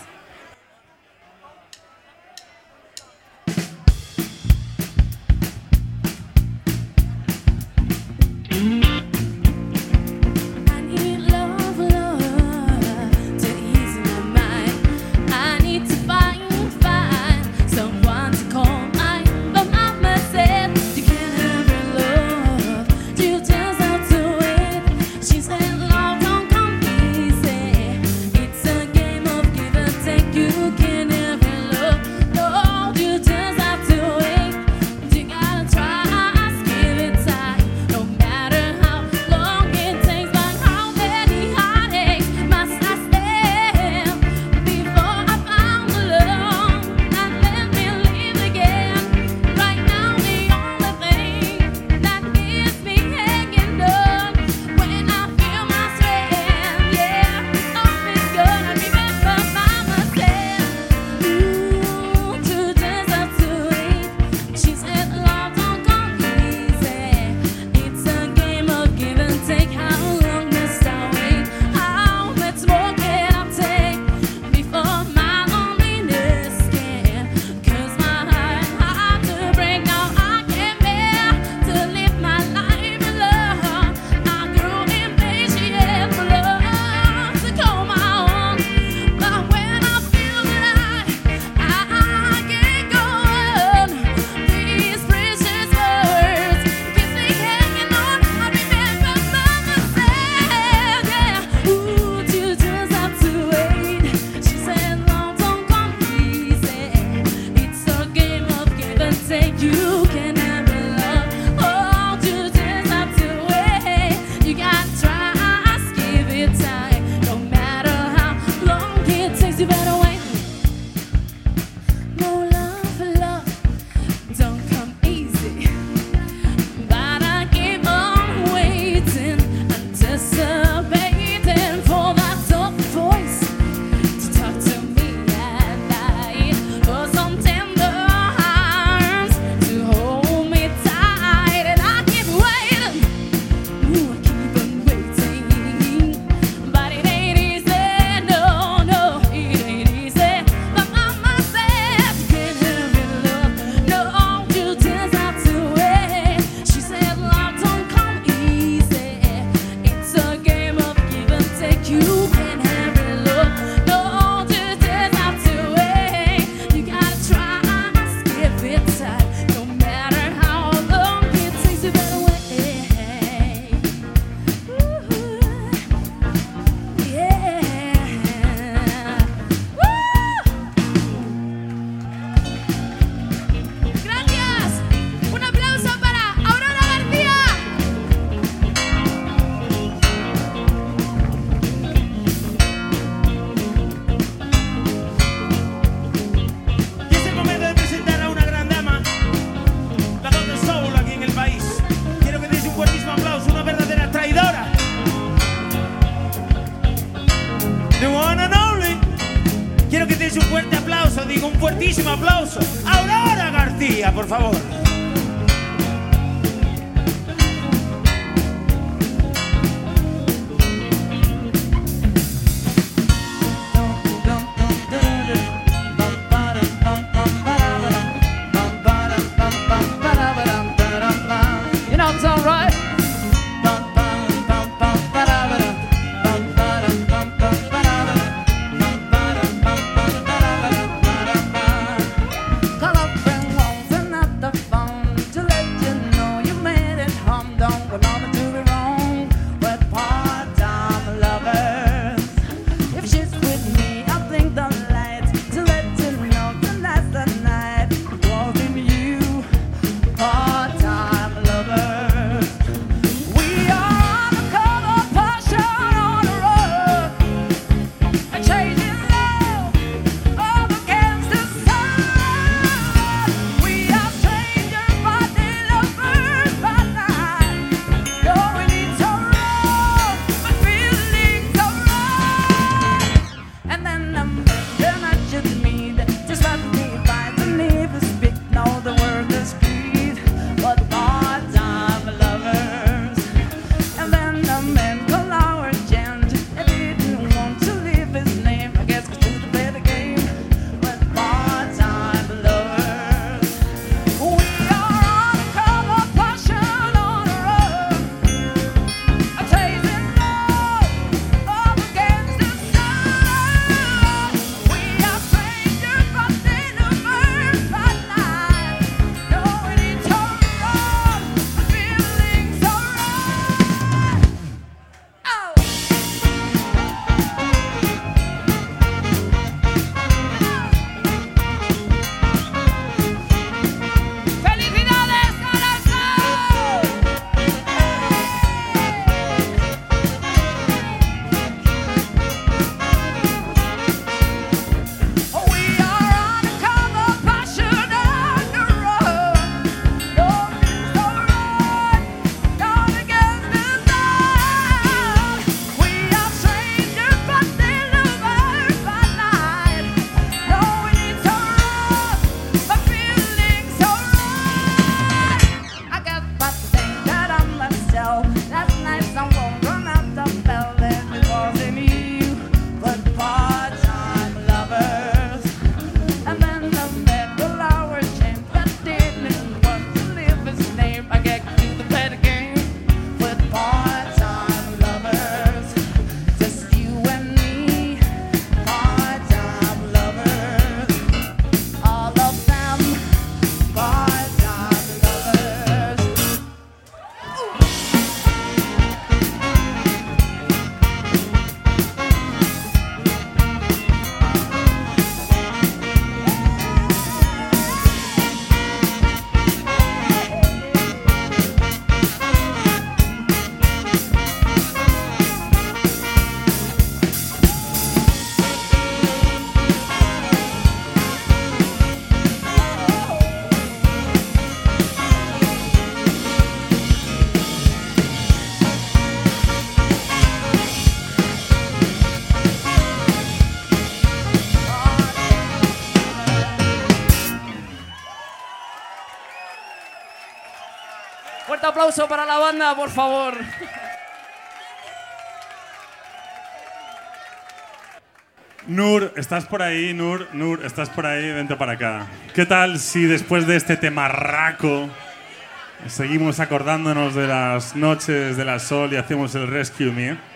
aplauso para la banda, por favor. Nur, estás por ahí, Nur, Nur, estás por ahí, vente para acá. ¿Qué tal si después de este temarraco seguimos acordándonos de las noches de la sol y hacemos el Rescue Me?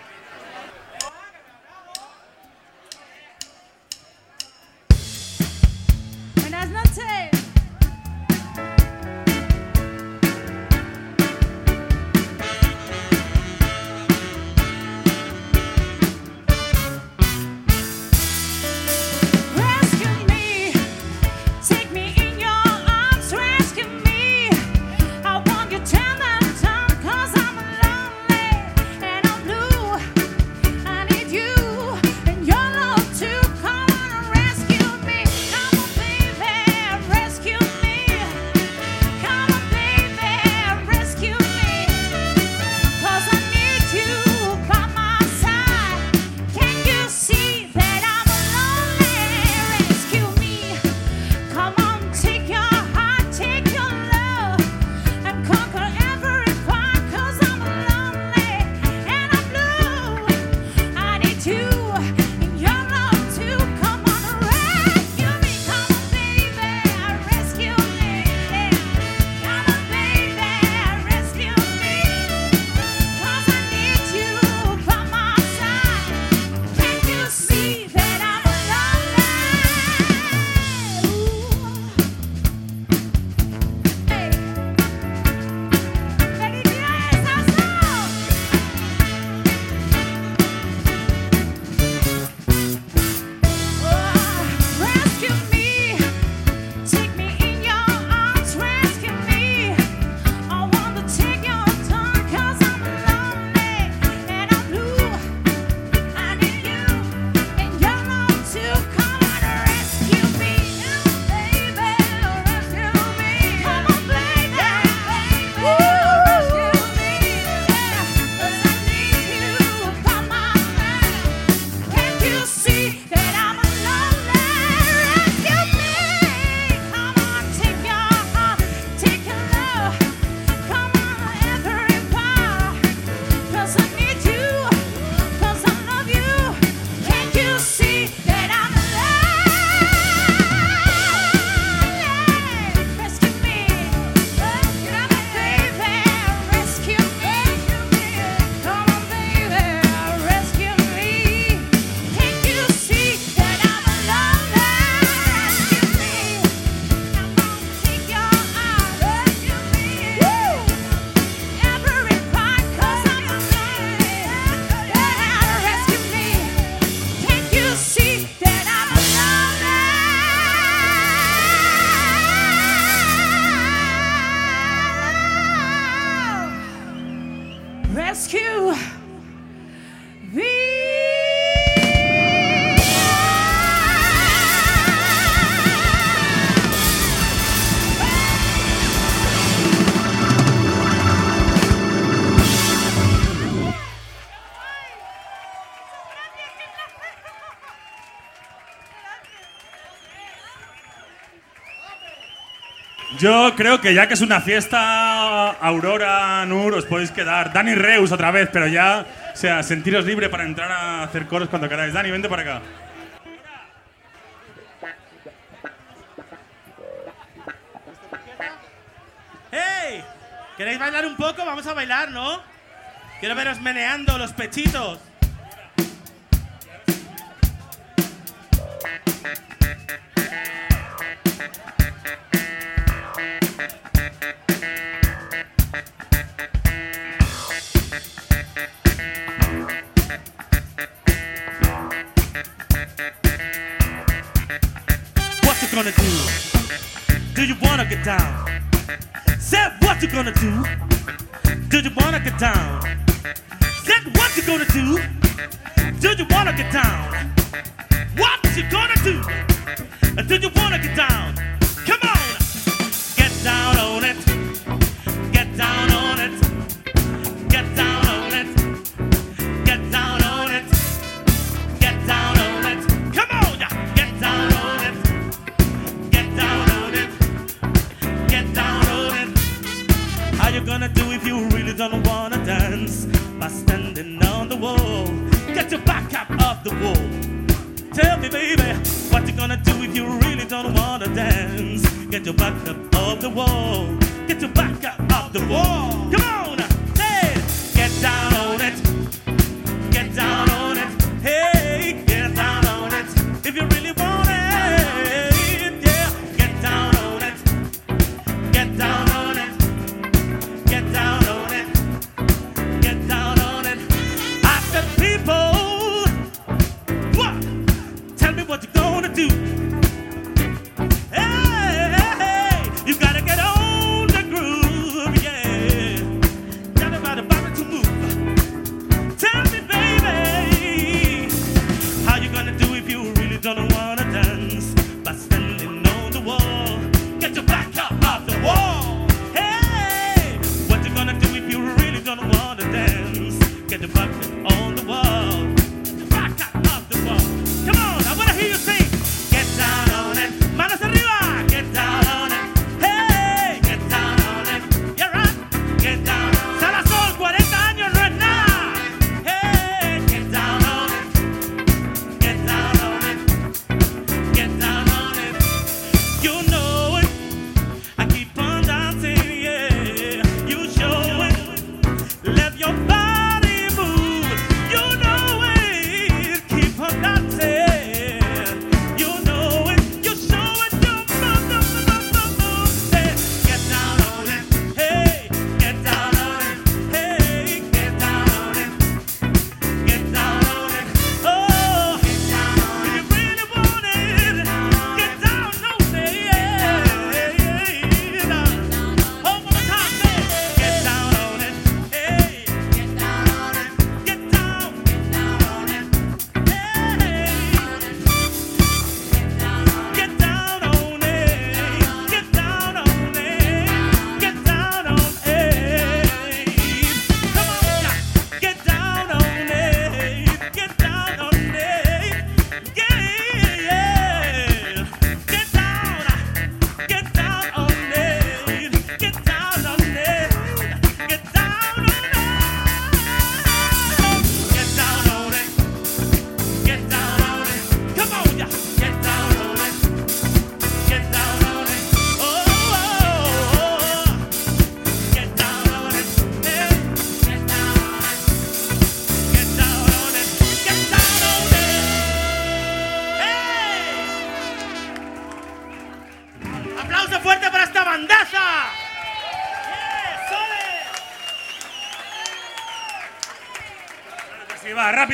Yo creo que ya que es una fiesta, Aurora, Nur, os podéis quedar. Dani Reus otra vez, pero ya, o sea, sentiros libre para entrar a hacer coros cuando queráis. Dani, vente para acá. ¡Hey! ¿Queréis bailar un poco? Vamos a bailar, ¿no? Quiero veros meneando los pechitos. got your back up off the wall. Tell me, baby, what you gonna do if you really don't wanna dance? Get your back up off the wall. Get your back up off the wall. Come on, dance. get down on it. Get down on it. Hey.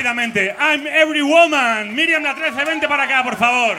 rápidamente. I'm every woman. Miriam la 13, vente para acá, por favor.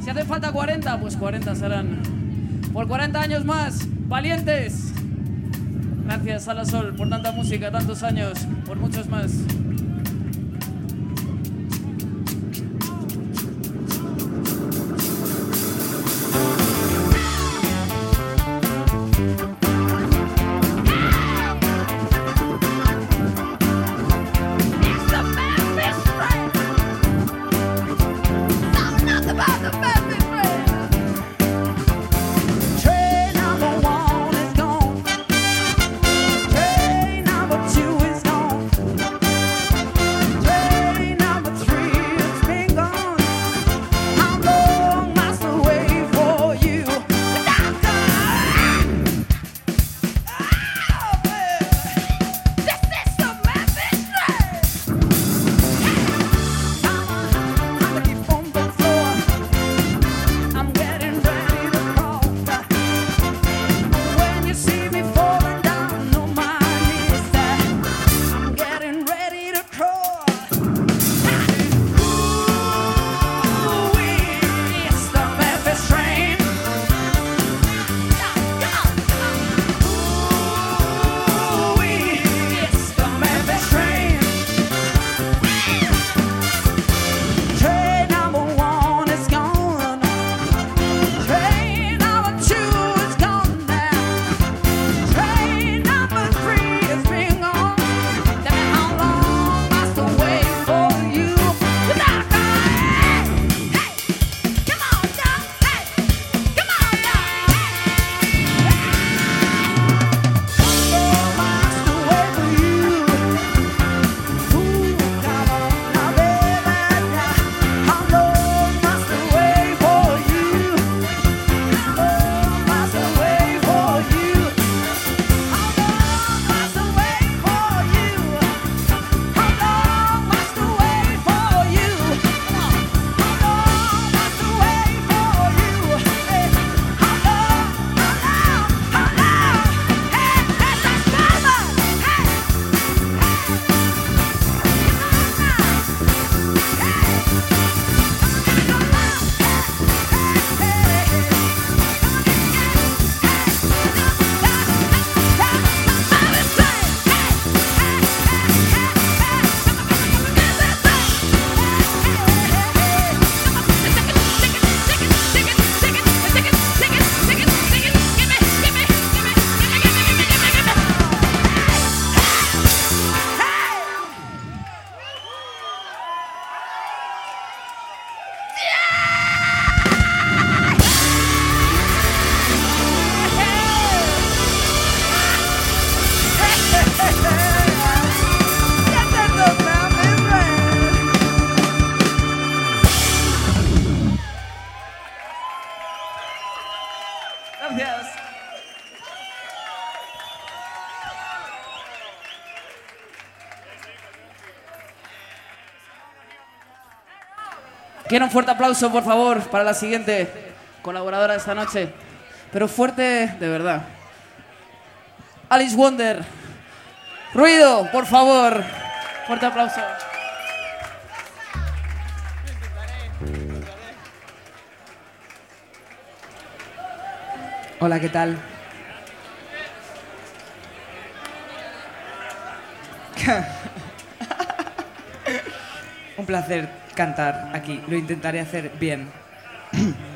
Si hace falta 40, pues 40 serán. Por 40 años más, valientes. Gracias, Alasol, por tanta música, tantos años, por muchos más. Quiero un fuerte aplauso, por favor, para la siguiente colaboradora de esta noche. Pero fuerte de verdad. Alice Wonder. Ruido, por favor. Fuerte aplauso. Hola, ¿qué tal? <laughs> Un placer cantar aquí. Lo intentaré hacer bien. <coughs>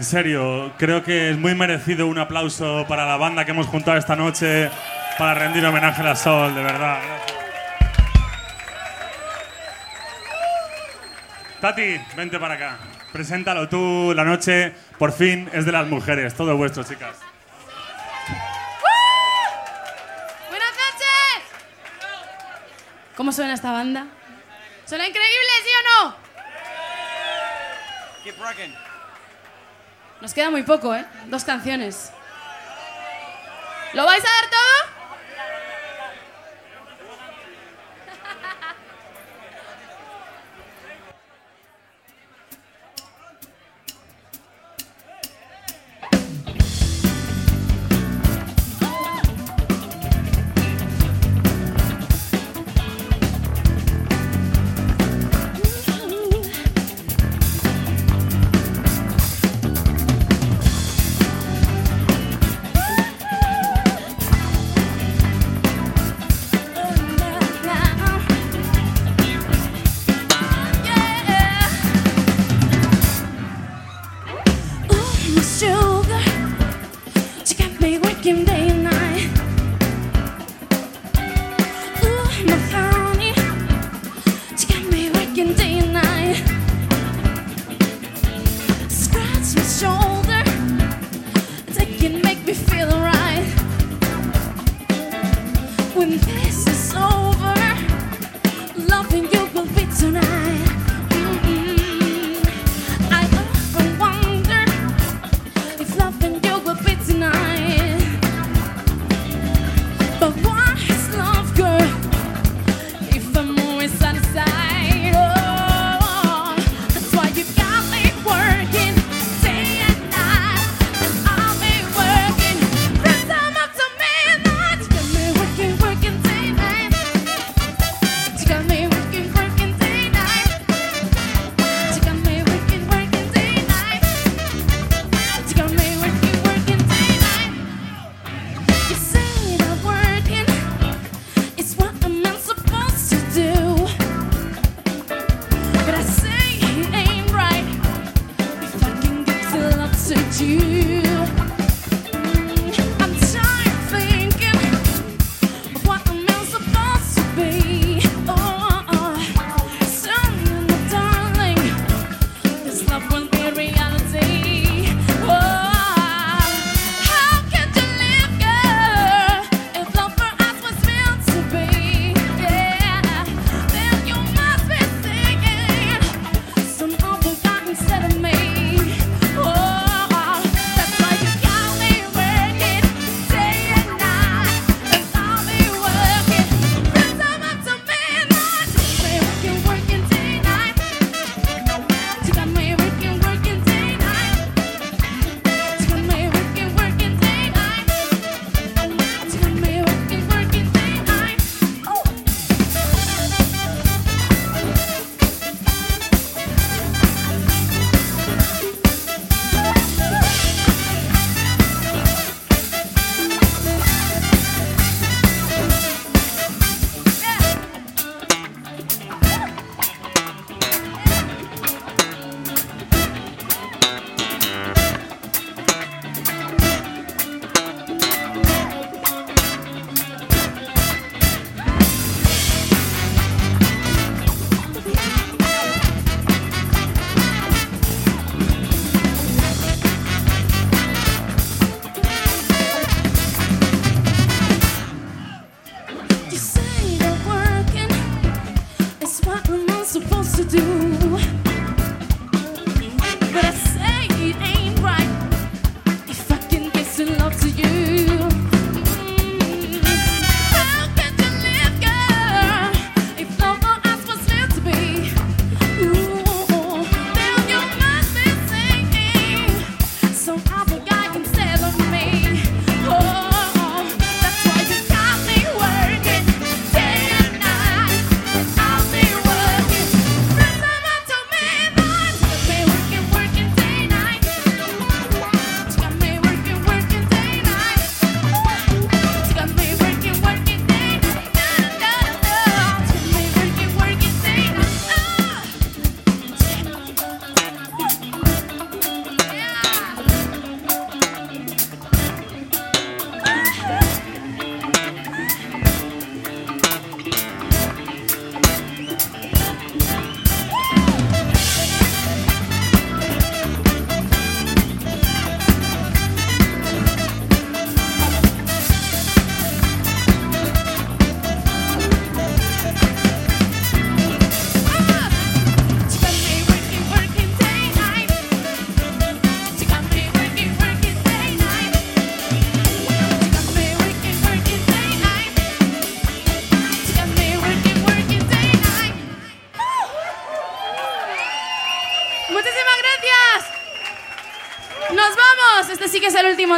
en serio, creo que es muy merecido un aplauso para la banda que hemos juntado esta noche para rendir homenaje a la Sol, de verdad. Tati, vente para acá. Preséntalo tú, la noche por fin es de las mujeres, todo vuestro, chicas. Buenas noches. ¿Cómo suena esta banda? ¿Suena increíble, sí o no? Keep rocking. Nos queda muy poco, ¿eh? Dos canciones. ¿Lo vais a dar todo?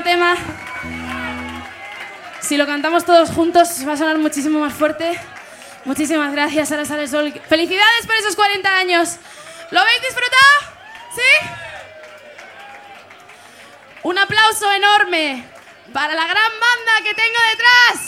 tema, si lo cantamos todos juntos, va a sonar muchísimo más fuerte. Muchísimas gracias, ahora sale el sol. ¡Felicidades por esos 40 años! ¿Lo habéis disfrutado? ¿Sí? Un aplauso enorme para la gran banda que tengo detrás.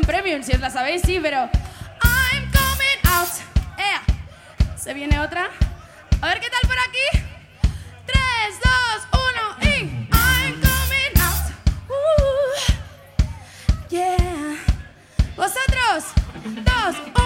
premium, si os la sabéis, sí, pero... I'm coming out. Se viene otra. A ver qué tal por aquí. 3, 2, 1 y... I'm coming out. Uh. Yeah. Vosotros. 2, 1.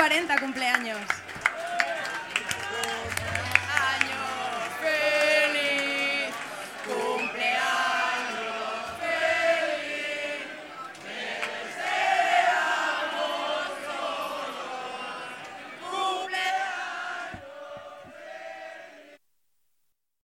40